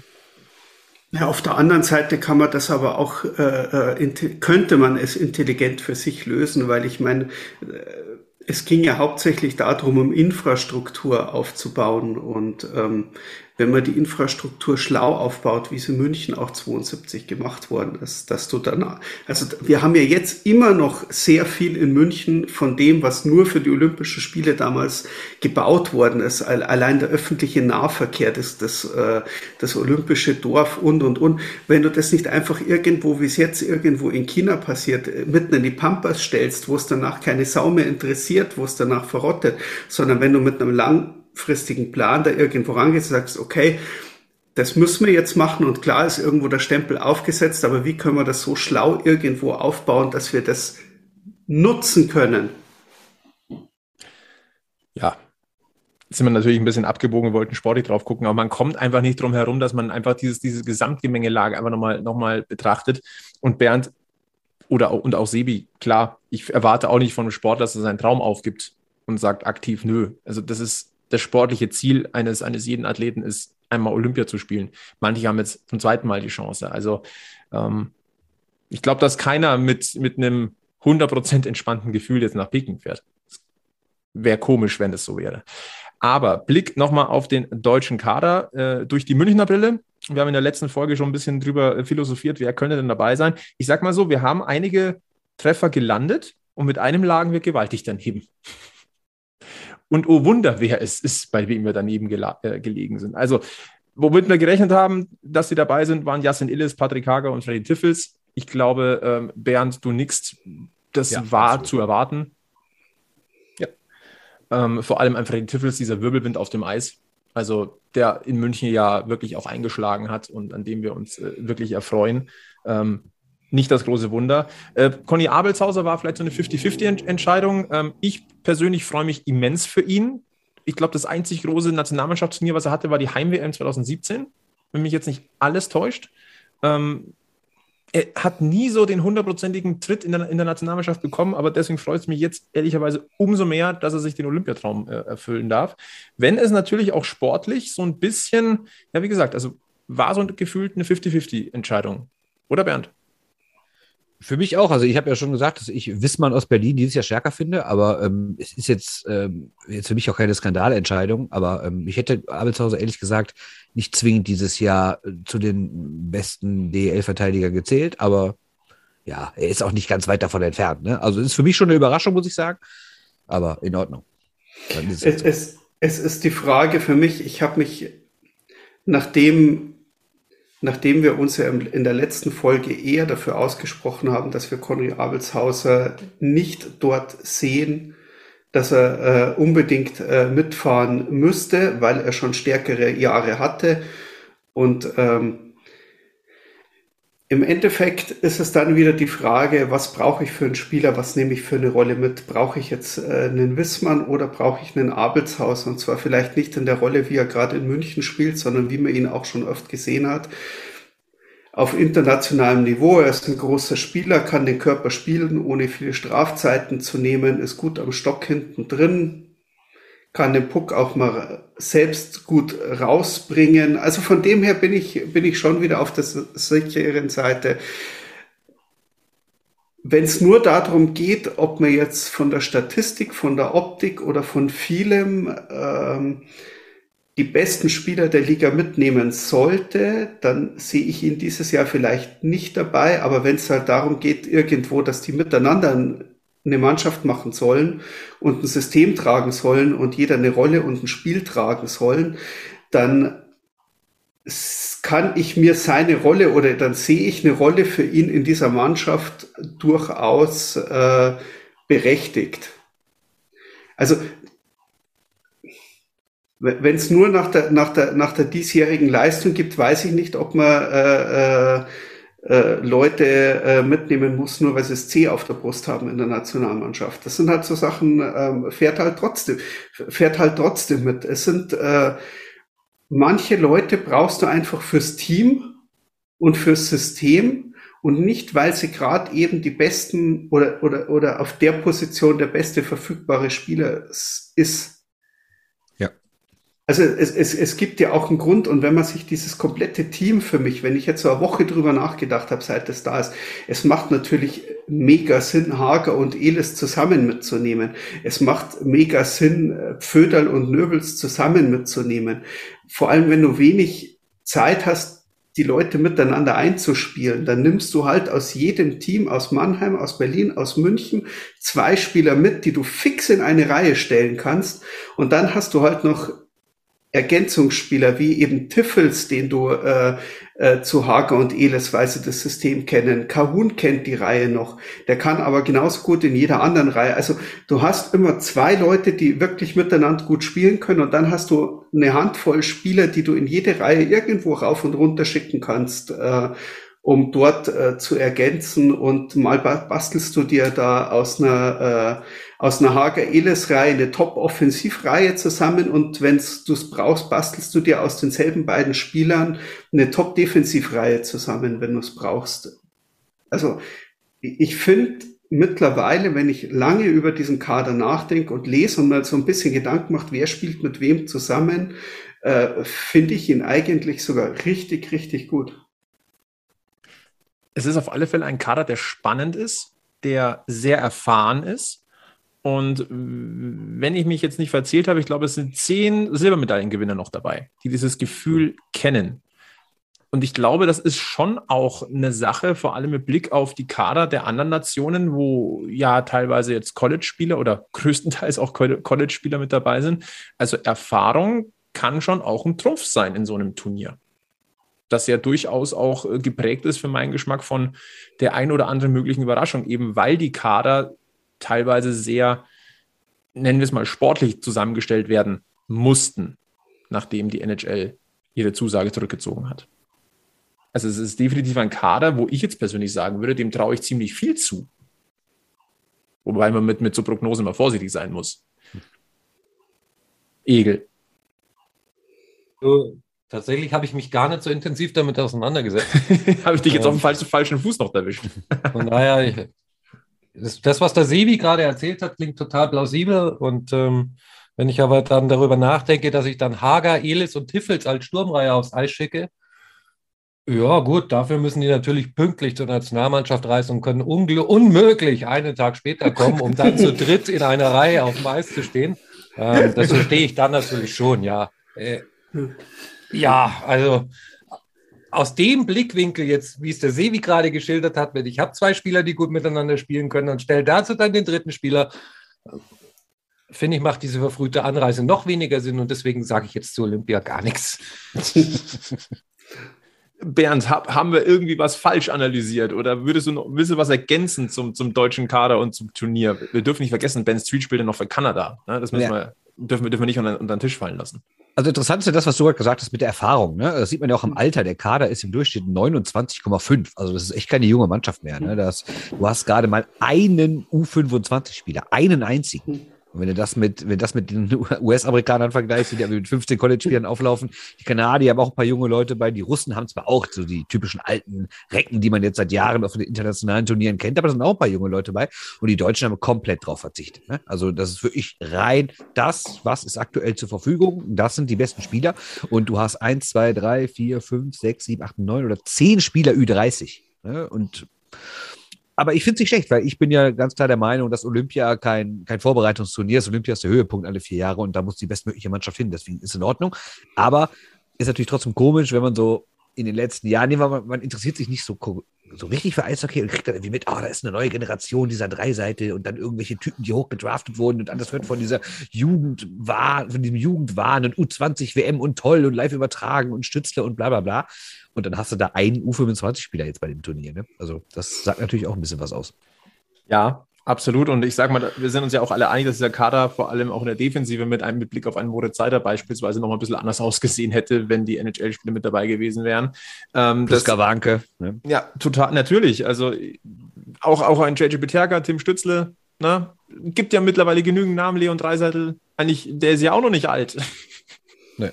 Ja, auf der anderen Seite kann man das aber auch, äh, äh könnte man es intelligent für sich lösen, weil ich meine, es ging ja hauptsächlich darum, um Infrastruktur aufzubauen und ähm, wenn man die Infrastruktur schlau aufbaut, wie es in München auch 72 gemacht worden ist, dass du dann, also wir haben ja jetzt immer noch sehr viel in München von dem, was nur für die Olympischen Spiele damals gebaut worden ist. Allein der öffentliche Nahverkehr, das, das, äh, das olympische Dorf und, und, und. Wenn du das nicht einfach irgendwo, wie es jetzt irgendwo in China passiert, mitten in die Pampas stellst, wo es danach keine Sau mehr interessiert, wo es danach verrottet, sondern wenn du mit einem lang langfristigen Plan da irgendwo rangehst und sagst, okay, das müssen wir jetzt machen und klar ist irgendwo der Stempel aufgesetzt, aber wie können wir das so schlau irgendwo aufbauen, dass wir das nutzen können? Ja, sind wir natürlich ein bisschen abgebogen, wollten sportlich drauf gucken, aber man kommt einfach nicht drum herum, dass man einfach dieses, diese Gesamtgemengelage einfach nochmal noch mal betrachtet. Und Bernd oder und auch Sebi, klar, ich erwarte auch nicht von einem Sportler, dass er seinen Traum aufgibt und sagt aktiv nö. Also das ist das sportliche Ziel eines, eines jeden Athleten ist, einmal Olympia zu spielen. Manche haben jetzt zum zweiten Mal die Chance. Also ähm, ich glaube, dass keiner mit, mit einem 100% entspannten Gefühl jetzt nach Peking fährt. Wäre komisch, wenn es so wäre. Aber Blick nochmal auf den deutschen Kader äh, durch die Münchner Brille. Wir haben in der letzten Folge schon ein bisschen drüber äh, philosophiert, wer könnte denn dabei sein. Ich sag mal so, wir haben einige Treffer gelandet und mit einem lagen wir gewaltig daneben. Und oh Wunder, wer es ist, bei wem wir daneben äh, gelegen sind. Also, womit wir gerechnet haben, dass sie dabei sind, waren Jasin Illis, Patrick Hager und Freddy Tiffels. Ich glaube, ähm, Bernd, du nix, das ja, war absolut. zu erwarten. Ja. Ähm, vor allem ein Freddy Tiffels, dieser Wirbelwind auf dem Eis. Also, der in München ja wirklich auch eingeschlagen hat und an dem wir uns äh, wirklich erfreuen. Ähm, nicht das große Wunder. Äh, Conny Abelshauser war vielleicht so eine 50-50-Entscheidung. Ähm, ich persönlich freue mich immens für ihn. Ich glaube, das einzig große Nationalmannschaftsturnier, was er hatte, war die Heim-WM 2017. wenn mich jetzt nicht alles täuscht. Ähm, er hat nie so den hundertprozentigen Tritt in der, in der Nationalmannschaft bekommen, aber deswegen freut es mich jetzt ehrlicherweise umso mehr, dass er sich den Olympiatraum äh, erfüllen darf. Wenn es natürlich auch sportlich so ein bisschen, ja, wie gesagt, also war so gefühlt eine 50-50-Entscheidung. Oder Bernd? Für mich auch. Also ich habe ja schon gesagt, dass ich Wissmann aus Berlin dieses Jahr stärker finde, aber ähm, es ist jetzt, ähm, jetzt für mich auch keine Skandalentscheidung. Aber ähm, ich hätte Abelshauser ehrlich gesagt nicht zwingend dieses Jahr äh, zu den besten DL-Verteidiger gezählt, aber ja, er ist auch nicht ganz weit davon entfernt. Ne? Also es ist für mich schon eine Überraschung, muss ich sagen, aber in Ordnung. Es, es, es, es ist die Frage für mich, ich habe mich, nachdem nachdem wir uns ja in der letzten Folge eher dafür ausgesprochen haben, dass wir Conny Abelshauser nicht dort sehen, dass er äh, unbedingt äh, mitfahren müsste, weil er schon stärkere Jahre hatte. Und ähm, im Endeffekt ist es dann wieder die Frage, was brauche ich für einen Spieler, was nehme ich für eine Rolle mit? Brauche ich jetzt äh, einen Wissmann oder brauche ich einen Abelshaus? Und zwar vielleicht nicht in der Rolle, wie er gerade in München spielt, sondern wie man ihn auch schon oft gesehen hat. Auf internationalem Niveau, er ist ein großer Spieler, kann den Körper spielen, ohne viele Strafzeiten zu nehmen, ist gut am Stock hinten drin, kann den Puck auch mal selbst gut rausbringen. Also von dem her bin ich, bin ich schon wieder auf der sicheren Seite. Wenn es nur darum geht, ob man jetzt von der Statistik, von der Optik oder von vielem ähm, die besten Spieler der Liga mitnehmen sollte, dann sehe ich ihn dieses Jahr vielleicht nicht dabei. Aber wenn es halt darum geht, irgendwo, dass die miteinander eine Mannschaft machen sollen und ein System tragen sollen und jeder eine Rolle und ein Spiel tragen sollen, dann kann ich mir seine Rolle oder dann sehe ich eine Rolle für ihn in dieser Mannschaft durchaus äh, berechtigt. Also wenn es nur nach der, nach, der, nach der diesjährigen Leistung gibt, weiß ich nicht, ob man äh, äh, äh, Leute äh, mitnehmen muss, nur weil sie das C auf der Brust haben in der Nationalmannschaft. Das sind halt so Sachen, ähm, fährt halt trotzdem, fährt halt trotzdem mit. Es sind äh, manche Leute brauchst du einfach fürs Team und fürs System und nicht, weil sie gerade eben die besten oder, oder, oder auf der Position der beste verfügbare Spieler ist. Also es, es, es gibt ja auch einen Grund und wenn man sich dieses komplette Team für mich, wenn ich jetzt so eine Woche drüber nachgedacht habe, seit es da ist, es macht natürlich mega Sinn, Hager und Elis zusammen mitzunehmen. Es macht mega Sinn, Pföderl und Nöbels zusammen mitzunehmen. Vor allem, wenn du wenig Zeit hast, die Leute miteinander einzuspielen, dann nimmst du halt aus jedem Team, aus Mannheim, aus Berlin, aus München, zwei Spieler mit, die du fix in eine Reihe stellen kannst. Und dann hast du halt noch Ergänzungsspieler wie eben Tiffels, den du äh, äh, zu Hager und Eles, weil sie das System kennen. Kahun kennt die Reihe noch. Der kann aber genauso gut in jeder anderen Reihe. Also du hast immer zwei Leute, die wirklich miteinander gut spielen können und dann hast du eine Handvoll Spieler, die du in jede Reihe irgendwo rauf und runter schicken kannst. Äh, um dort äh, zu ergänzen und mal bastelst du dir da aus einer äh, aus einer Hager Eles Reihe eine Top Offensivreihe zusammen und wenn du es brauchst, bastelst du dir aus denselben beiden Spielern eine Top Defensivreihe zusammen, wenn du es brauchst. Also ich finde mittlerweile, wenn ich lange über diesen Kader nachdenke und lese und mal so ein bisschen Gedanken macht, wer spielt mit wem zusammen, äh, finde ich ihn eigentlich sogar richtig, richtig gut. Es ist auf alle Fälle ein Kader, der spannend ist, der sehr erfahren ist und wenn ich mich jetzt nicht verzählt habe, ich glaube, es sind zehn Silbermedaillengewinner noch dabei, die dieses Gefühl kennen. Und ich glaube, das ist schon auch eine Sache, vor allem mit Blick auf die Kader der anderen Nationen, wo ja teilweise jetzt College-Spieler oder größtenteils auch College-Spieler mit dabei sind. Also Erfahrung kann schon auch ein Trumpf sein in so einem Turnier. Das ja durchaus auch geprägt ist für meinen Geschmack von der ein oder anderen möglichen Überraschung, eben weil die Kader teilweise sehr, nennen wir es mal, sportlich zusammengestellt werden mussten, nachdem die NHL ihre Zusage zurückgezogen hat. Also es ist definitiv ein Kader, wo ich jetzt persönlich sagen würde, dem traue ich ziemlich viel zu. Wobei man mit, mit so Prognosen immer vorsichtig sein muss. Egel. Du, Tatsächlich habe ich mich gar nicht so intensiv damit auseinandergesetzt. Habe ich dich jetzt Ähm. auf dem falschen, falschen Fuß noch erwischt. Von daher, ich, das, das, was der Sebi gerade erzählt hat, klingt total plausibel. Und ähm, wenn ich aber dann darüber nachdenke, dass ich dann Hager, Elis und Tiffels als Sturmreihe aufs Eis schicke, ja, gut, dafür müssen die natürlich pünktlich zur Nationalmannschaft reisen und können unmöglich einen Tag später kommen, um dann zu dritt in einer Reihe auf dem Eis zu stehen. Ähm, das verstehe ich dann natürlich schon, ja. Äh, ja, also aus dem Blickwinkel jetzt, wie es der Sevi gerade geschildert hat, mit ich habe zwei Spieler, die gut miteinander spielen können und stelle dazu dann den dritten Spieler, finde ich, macht diese verfrühte Anreise noch weniger Sinn und deswegen sage ich jetzt zu Olympia gar nichts. Bernd, hab, haben wir irgendwie was falsch analysiert oder würdest du noch willst du was ergänzen zum, zum deutschen Kader und zum Turnier? Wir dürfen nicht vergessen, Ben Street spielt ja noch für Kanada. Ne? Das müssen Ja. wir, dürfen, wir, dürfen wir nicht unter, unter den Tisch fallen lassen. Also interessant ist ja das, was du gerade gesagt hast mit der Erfahrung. Ne? Das sieht man ja auch im Alter. Der Kader ist im Durchschnitt 29,5. Also das ist echt keine junge Mannschaft mehr. Ne? Das, du hast gerade mal einen U25-Spieler, einen einzigen. Und wenn du das mit, wenn das mit den US-Amerikanern vergleichst, die mit 15 College-Spielern auflaufen, die Kanadier haben auch ein paar junge Leute bei, die Russen haben zwar auch so die typischen alten Recken, die man jetzt seit Jahren auf den internationalen Turnieren kennt, aber da sind auch ein paar junge Leute bei. Und die Deutschen haben komplett drauf verzichtet. Ne? Also das ist wirklich rein das, was ist aktuell zur Verfügung. Das sind die besten Spieler. Und du hast eins, zwei, drei, vier, fünf, sechs, sieben, acht, neun oder zehn Spieler Ü30. Ne? Und aber ich finde es nicht schlecht, weil ich bin ja ganz klar der Meinung, dass Olympia kein, kein Vorbereitungsturnier ist. Olympia ist der Höhepunkt alle vier Jahre und da muss die bestmögliche Mannschaft hin. Deswegen ist in Ordnung. Aber ist natürlich trotzdem komisch, wenn man so in den letzten Jahren, nee, man, man interessiert sich nicht so, so richtig für Eishockey und kriegt dann irgendwie mit, oh, da ist eine neue Generation dieser Dreiseite und dann irgendwelche Typen, die hochgedraftet wurden und alles wird von dieser Jugendwahn, von diesem Jugendwahn und U20 WM und toll und live übertragen und Stützle und bla bla bla. Und dann hast du da einen U25-Spieler jetzt bei dem Turnier. Ne? Also das sagt natürlich auch ein bisschen was aus. Ja, absolut. Und ich sage mal, wir sind uns ja auch alle einig, dass dieser Kader vor allem auch in der Defensive mit einem mit Blick auf einen Moritz Seider beispielsweise noch mal ein bisschen anders ausgesehen hätte, wenn die NHL-Spiele mit dabei gewesen wären. Ähm, Plus das, Gawanke. Ne? ja, total, natürlich. Also auch, auch ein JJ Peterka, Tim Stützle, ne? gibt ja mittlerweile genügend Namen, Leon Dreiseitel. Eigentlich, der ist ja auch noch nicht alt. Nee.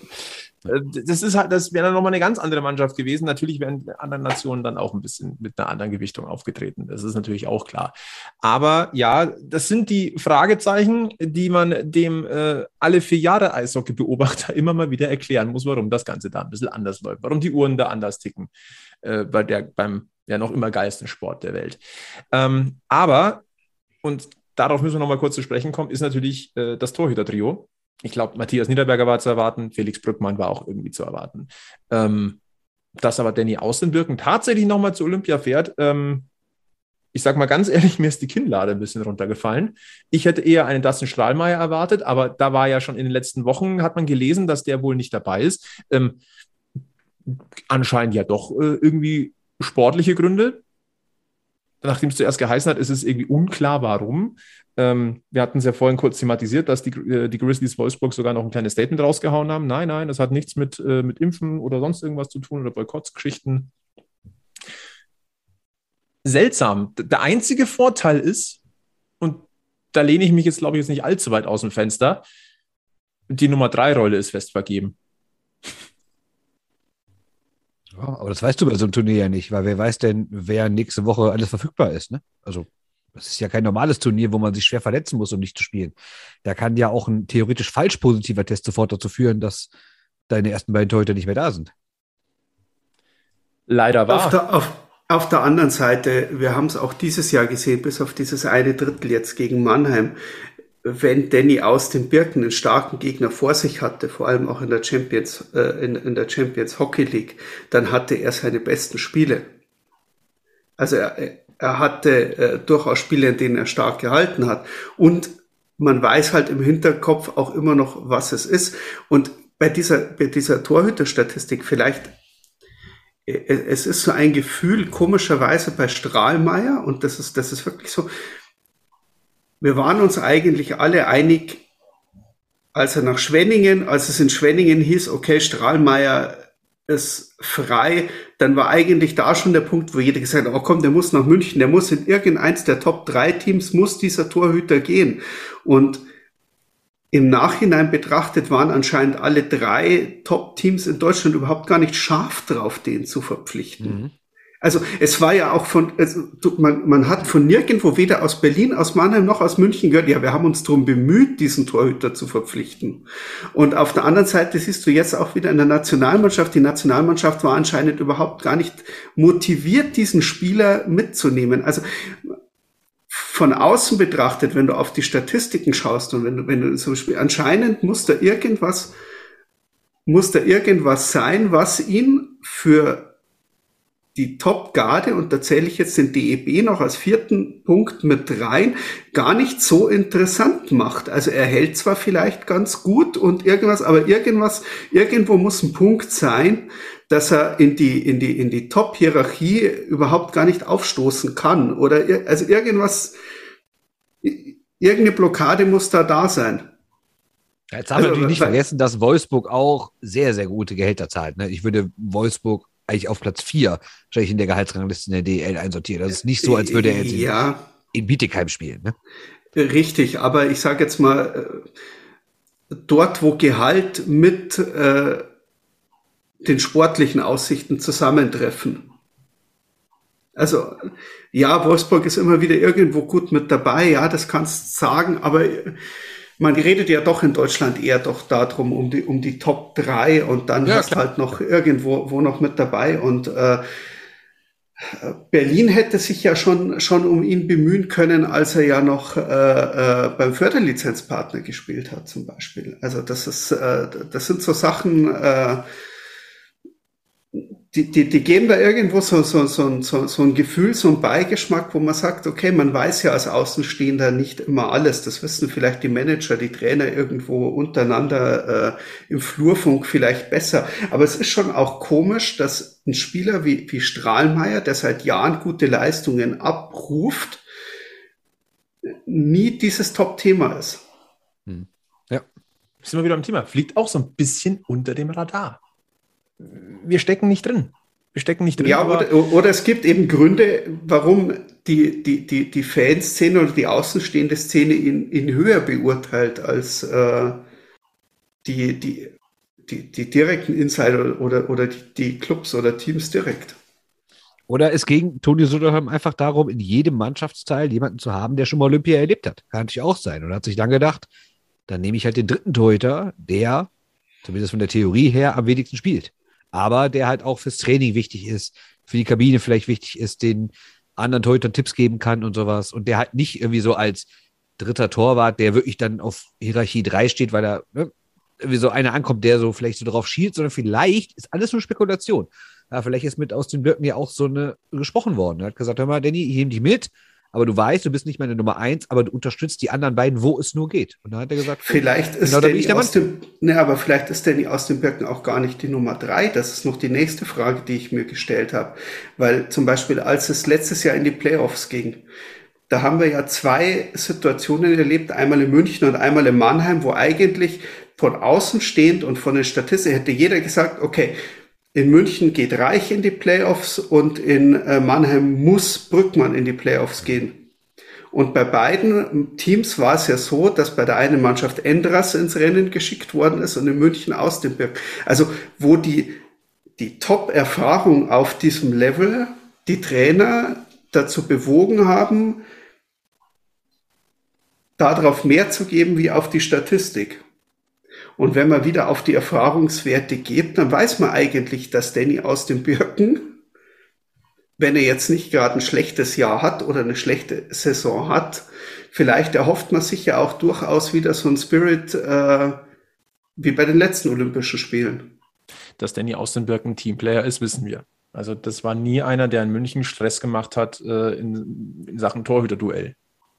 Äh, Das ist halt, das wäre dann nochmal eine ganz andere Mannschaft gewesen. Natürlich wären die anderen Nationen dann auch ein bisschen mit einer anderen Gewichtung aufgetreten. Das ist natürlich auch klar. Aber ja, das sind die Fragezeichen, die man dem äh, alle vier Jahre Eishockey-Beobachter immer mal wieder erklären muss, warum das Ganze da ein bisschen anders läuft, warum die Uhren da anders ticken äh, bei der, beim ja noch immer geilsten Sport der Welt. Ähm, aber, und darauf müssen wir nochmal kurz zu sprechen kommen, ist natürlich äh, das Torhüter-Trio. Ich glaube, Matthias Niederberger war zu erwarten, Felix Brückmann war auch irgendwie zu erwarten. Ähm, dass aber Danny Außenwirken tatsächlich nochmal zu Olympia fährt, ähm, ich sag mal ganz ehrlich, mir ist die Kinnlade ein bisschen runtergefallen. Ich hätte eher einen Dustin Strahlmeier erwartet, aber da war ja schon in den letzten Wochen, hat man gelesen, dass der wohl nicht dabei ist. Ähm, anscheinend ja doch äh, irgendwie sportliche Gründe. Nachdem es zuerst geheißen hat, ist es irgendwie unklar, warum. Ähm, wir hatten es ja vorhin kurz thematisiert, dass die, äh, die Grizzlies Wolfsburg sogar noch ein kleines Statement rausgehauen haben. Nein, nein, das hat nichts mit, äh, mit Impfen oder sonst irgendwas zu tun oder Boykottsgeschichten. Seltsam. Der einzige Vorteil ist, und da lehne ich mich jetzt, glaube ich, jetzt nicht allzu weit aus dem Fenster, die Nummer drei Rolle ist fest vergeben. Ja, aber das weißt du bei so einem Turnier ja nicht, weil wer weiß denn, wer nächste Woche alles verfügbar ist. Ne? Also, das ist ja kein normales Turnier, wo man sich schwer verletzen muss, um nicht zu spielen. Da kann ja auch ein theoretisch falsch positiver Test sofort dazu führen, dass deine ersten beiden Torhüter nicht mehr da sind. Leider Auf wahr. der, auf, auf der anderen Seite, wir haben es auch dieses Jahr gesehen, bis auf dieses eine Drittel jetzt gegen Mannheim, wenn Danny aus den Birken einen starken Gegner vor sich hatte, vor allem auch in der Champions, äh, in, in der Champions Hockey League, dann hatte er seine besten Spiele. Also er, er hatte äh, durchaus Spiele, in denen er stark gehalten hat. Und man weiß halt im Hinterkopf auch immer noch, was es ist. Und bei dieser, bei dieser Torhüterstatistik vielleicht äh, es ist so ein Gefühl, komischerweise bei Strahlmeier, und das ist, das ist wirklich so, wir waren uns eigentlich alle einig, als er nach Schwenningen, als es in Schwenningen hieß, okay, Strahlmeier ist frei, dann war eigentlich da schon der Punkt, wo jeder gesagt hat, oh komm, der muss nach München, der muss in irgendeins der Top 3 Teams, muss dieser Torhüter gehen. Und im Nachhinein betrachtet waren anscheinend alle drei Top-Teams in Deutschland überhaupt gar nicht scharf drauf, den zu verpflichten. Mhm. Also es war ja auch von, also, man, man hat von nirgendwo, weder aus Berlin, aus Mannheim noch aus München gehört, ja, wir haben uns darum bemüht, diesen Torhüter zu verpflichten. Und auf der anderen Seite siehst du jetzt auch wieder in der Nationalmannschaft, die Nationalmannschaft war anscheinend überhaupt gar nicht motiviert, diesen Spieler mitzunehmen. Also von außen betrachtet, wenn du auf die Statistiken schaust und wenn du, wenn du zum Beispiel anscheinend muss da irgendwas, muss da irgendwas sein, was ihn für die Top-Garde, und da zähle ich jetzt den DEB noch als vierten Punkt mit rein, gar nicht so interessant macht. Also er hält zwar vielleicht ganz gut und irgendwas, aber irgendwas, irgendwo muss ein Punkt sein, dass er in die, in die, in die Top-Hierarchie überhaupt gar nicht aufstoßen kann. Oder, also irgendwas, irgendeine Blockade muss da da sein. Jetzt haben also, wir natürlich nicht vergessen, dass Wolfsburg auch sehr, sehr gute Gehälter zahlt. Ne? Ich würde Wolfsburg eigentlich auf Platz 4 wahrscheinlich in der Gehaltsrangliste in der DL einsortieren. Das ist nicht so, als würde er jetzt ja. in, in Bietigheim spielen. Ne? Richtig, aber ich sage jetzt mal, äh, dort, wo Gehalt mit äh, den sportlichen Aussichten zusammentreffen. Also ja, Wolfsburg ist immer wieder irgendwo gut mit dabei, ja, das kannst du sagen, aber man redet ja doch in Deutschland eher doch darum, um die, um die Top 3 und dann ja, hast klar. halt noch irgendwo wo noch mit dabei und äh, Berlin hätte sich ja schon, schon um ihn bemühen können, als er ja noch äh, äh, beim Förderlizenzpartner gespielt hat, zum Beispiel. Also das ist, äh, das sind so Sachen, äh, die, die, die geben da irgendwo so, so, so, so, so ein Gefühl, so ein Beigeschmack, wo man sagt, okay, man weiß ja als Außenstehender nicht immer alles. Das wissen vielleicht die Manager, die Trainer irgendwo untereinander äh, im Flurfunk vielleicht besser. Aber es ist schon auch komisch, dass ein Spieler wie, wie Strahlmeier, der seit Jahren gute Leistungen abruft, nie dieses Top-Thema ist. Hm. Ja. Sind wir wieder am Thema. Fliegt auch so ein bisschen unter dem Radar wir stecken nicht drin. Wir stecken nicht drin. Ja, oder, oder es gibt eben Gründe, warum die, die, die, die Fanszene oder die außenstehende Szene ihn, ihn höher beurteilt als äh, die, die, die, die direkten Insider oder, oder die, die Clubs oder Teams direkt. Oder es ging Toni Söderholm einfach darum, in jedem Mannschaftsteil jemanden zu haben, der schon mal Olympia erlebt hat. Kann natürlich auch sein. Und hat sich dann gedacht, dann nehme ich halt den dritten Torhüter, der, zumindest von der Theorie her, am wenigsten spielt aber der halt auch fürs Training wichtig ist, für die Kabine vielleicht wichtig ist, den anderen Torhütern Tipps geben kann und sowas. Und der halt nicht irgendwie so als dritter Torwart, der wirklich dann auf Hierarchie 3 steht, weil er ne, irgendwie so einer ankommt, der so vielleicht so drauf schielt, sondern vielleicht ist alles nur Spekulation. Ja, vielleicht ist mit aus den Birken ja auch so eine gesprochen worden. Er hat gesagt, hör mal, Danny, ich nehme dich mit, aber du weißt, du bist nicht meine Nummer eins, aber du unterstützt die anderen beiden, wo es nur geht. Und dann hat er gesagt, vielleicht ist genau, Danny aus dem, ne, aber vielleicht ist Danny aus dem Birken auch gar nicht die Nummer drei. Das ist noch die nächste Frage, die ich mir gestellt habe. Weil zum Beispiel, als es letztes Jahr in die Playoffs ging, da haben wir ja zwei Situationen erlebt, einmal in München und einmal in Mannheim, wo eigentlich von außen stehend und von den Statistiken hätte jeder gesagt, okay, in München geht Reich in die Playoffs und in äh, Mannheim muss Brückmann in die Playoffs gehen. Und bei beiden Teams war es ja so, dass bei der einen Mannschaft Endras ins Rennen geschickt worden ist und in München aus dem Birk. Also wo die, die Top-Erfahrung auf diesem Level die Trainer dazu bewogen haben, darauf mehr zu geben wie auf die Statistik. Und wenn man wieder auf die Erfahrungswerte geht, dann weiß man eigentlich, dass Danny aus dem Birken, wenn er jetzt nicht gerade ein schlechtes Jahr hat oder eine schlechte Saison hat, vielleicht erhofft man sich ja auch durchaus wieder so ein Spirit äh, wie bei den letzten Olympischen Spielen. Dass Danny aus dem Birken Teamplayer ist, wissen wir. Also das war nie einer, der in München Stress gemacht hat äh, in, in Sachen Torhüterduell.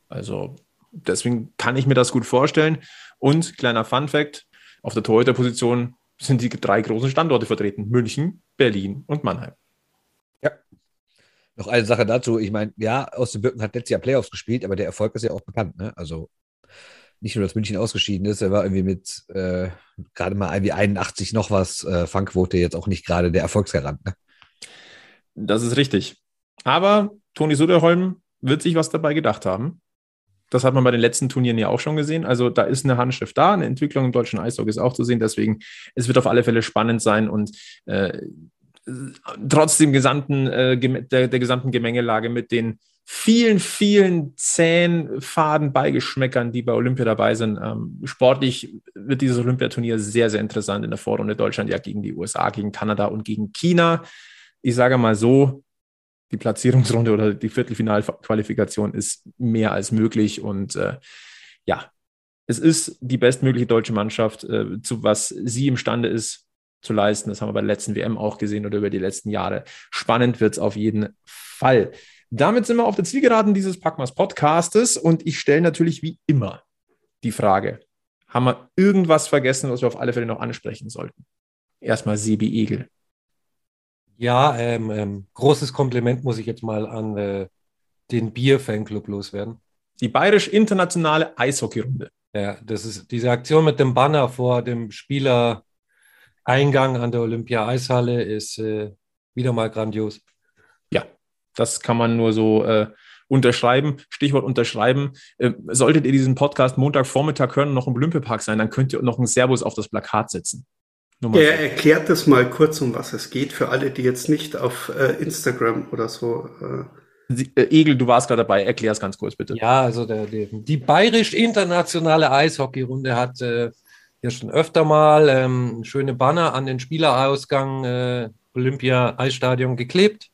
Also deswegen kann ich mir das gut vorstellen. Und kleiner Fun Fact, auf der Torhüterposition sind die drei großen Standorte vertreten: München, Berlin und Mannheim. Ja. Noch eine Sache dazu. Ich meine, ja, aus dem Birken hat letztes Jahr Playoffs gespielt, aber der Erfolg ist ja auch bekannt. Ne? Also nicht nur, dass München ausgeschieden ist, er war irgendwie mit äh, gerade mal irgendwie 81 noch was äh, Fangquote jetzt auch nicht gerade der Erfolgsgarant. Ne? Das ist richtig. Aber Toni Suderholm wird sich was dabei gedacht haben. Das hat man bei den letzten Turnieren ja auch schon gesehen. Also da ist eine Handschrift da, eine Entwicklung im deutschen Eishockey ist auch zu sehen. Deswegen, es wird auf alle Fälle spannend sein und äh, trotz dem gesamten, äh, der, der gesamten Gemengelage mit den vielen, vielen zähen, faden Beigeschmäckern, die bei Olympia dabei sind. Ähm, sportlich wird dieses Olympiaturnier sehr, sehr interessant in der Vorrunde Deutschland ja gegen die USA, gegen Kanada und gegen China. Ich sage mal so, die Platzierungsrunde oder die Viertelfinalqualifikation ist mehr als möglich und äh, ja, es ist die bestmögliche deutsche Mannschaft, äh, zu was sie imstande ist zu leisten. Das haben wir bei der letzten WM auch gesehen oder über die letzten Jahre. Spannend wird es auf jeden Fall. Damit sind wir auf der Zielgeraden dieses Packmas Podcastes und ich stelle natürlich wie immer die Frage, haben wir irgendwas vergessen, was wir auf alle Fälle noch ansprechen sollten? Erstmal Sebi Egel. Ja, ähm, ähm, großes Kompliment muss ich jetzt mal an äh, den Bier-Fanclub loswerden. Die bayerisch-internationale Eishockeyrunde. Ja, das ist diese Aktion mit dem Banner vor dem Spielereingang an der Olympia-Eishalle ist äh, wieder mal grandios. Das kann man nur so äh, unterschreiben. Stichwort unterschreiben. Äh, solltet ihr diesen Podcast Montagvormittag hören und noch im Olympiapark sein, dann könnt ihr noch ein Servus auf das Plakat setzen. Er erklärt das mal kurz, um was es geht, für alle, die jetzt nicht auf äh, Instagram oder so. Äh äh, Egel, du warst gerade dabei, erklär es ganz kurz bitte. Ja, also der, der, die bayerisch-internationale Eishockeyrunde hat äh, ja schon öfter mal ähm, schöne Banner an den Spielerausgang äh, Olympia-Eisstadion geklebt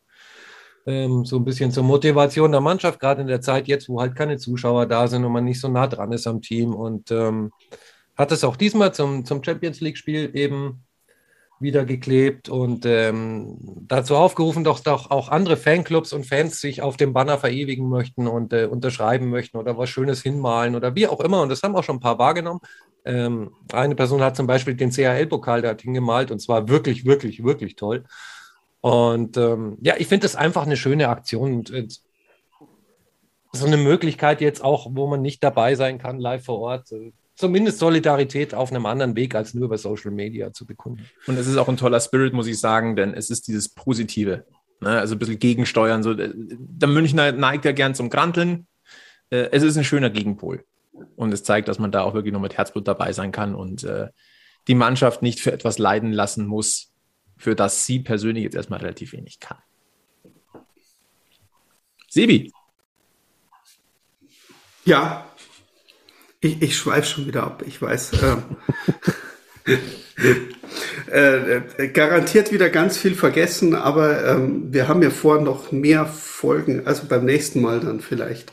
ähm, so ein bisschen zur Motivation der Mannschaft, gerade in der Zeit jetzt, wo halt keine Zuschauer da sind und man nicht so nah dran ist am Team. Und ähm, hat es auch diesmal zum, zum Champions League-Spiel eben wieder geklebt und ähm, dazu aufgerufen, dass doch auch andere Fanclubs und Fans sich auf dem Banner verewigen möchten und äh, unterschreiben möchten oder was Schönes hinmalen oder wie auch immer. Und das haben auch schon ein paar wahrgenommen. Ähm, eine Person hat zum Beispiel den CHL-Pokal da hingemalt und zwar wirklich, wirklich, wirklich toll. Und ähm, ja, ich finde das einfach eine schöne Aktion. Und, äh, so eine Möglichkeit jetzt auch, wo man nicht dabei sein kann, live vor Ort. Zumindest Solidarität auf einem anderen Weg als nur über Social Media zu bekunden. Und es ist auch ein toller Spirit, muss ich sagen, denn es ist dieses Positive. Ne? Also ein bisschen gegensteuern. So. Äh, der Münchner neigt ja gern zum Granteln. Äh, es ist ein schöner Gegenpol. Und es zeigt, dass man da auch wirklich noch mit Herzblut dabei sein kann und äh, die Mannschaft nicht für etwas leiden lassen muss, für das sie persönlich jetzt erstmal relativ wenig kann. Sebi. Ja, ich, ich schweife schon wieder ab, ich weiß. Ähm, äh, äh, garantiert wieder ganz viel vergessen, aber ähm, wir haben ja vor, noch mehr Folgen, also beim nächsten Mal dann vielleicht.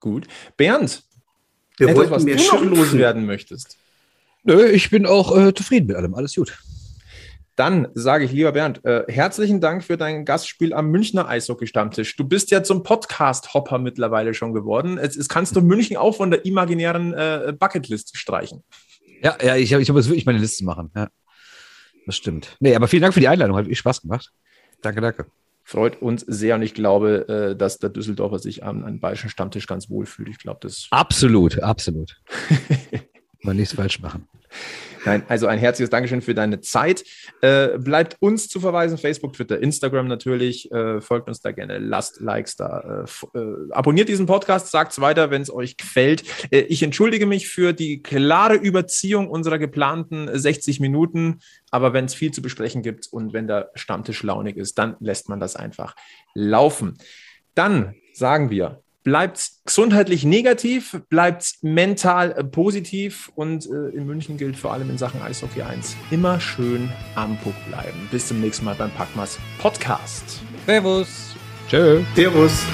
Gut. Bernd, wir etwas, wollten was mir du noch loswerden möchtest. Nö, ich bin auch äh, zufrieden mit allem. Alles gut. Dann sage ich, lieber Bernd, äh, herzlichen Dank für dein Gastspiel am Münchner Eishockey-Stammtisch. Du bist ja zum Podcast-Hopper mittlerweile schon geworden. Jetzt, jetzt kannst du München auch von der imaginären äh, Bucketlist streichen. Ja, ja, ich, ich muss wirklich meine Liste machen. Ja. Das stimmt. Nee, aber vielen Dank für die Einladung. Hat wirklich Spaß gemacht. Danke, danke. Freut uns sehr und ich glaube, äh, dass der Düsseldorfer sich am, am bayerischen Stammtisch ganz wohl fühlt. Ich glaube, das. Absolut, absolut. Mal nichts falsch machen. Nein, also ein herzliches Dankeschön für deine Zeit. Äh, bleibt uns zu verweisen, Facebook, Twitter, Instagram natürlich. Äh, folgt uns da gerne, lasst Likes da. Äh, äh, abonniert diesen Podcast, sagt es weiter, wenn es euch gefällt. Äh, ich entschuldige mich für die klare Überziehung unserer geplanten 60 Minuten, aber wenn es viel zu besprechen gibt und wenn der Stammtisch launig ist, dann lässt man das einfach laufen. Dann sagen wir, bleibt gesundheitlich negativ, bleibt mental positiv und äh, in München gilt vor allem in Sachen Eishockey 1 immer schön am Puck bleiben. Bis zum nächsten Mal beim Packmas Podcast. Servus. Tschö. Servus.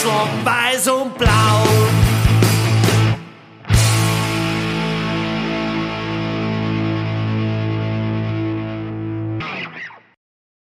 Herzschlag weiß und blau.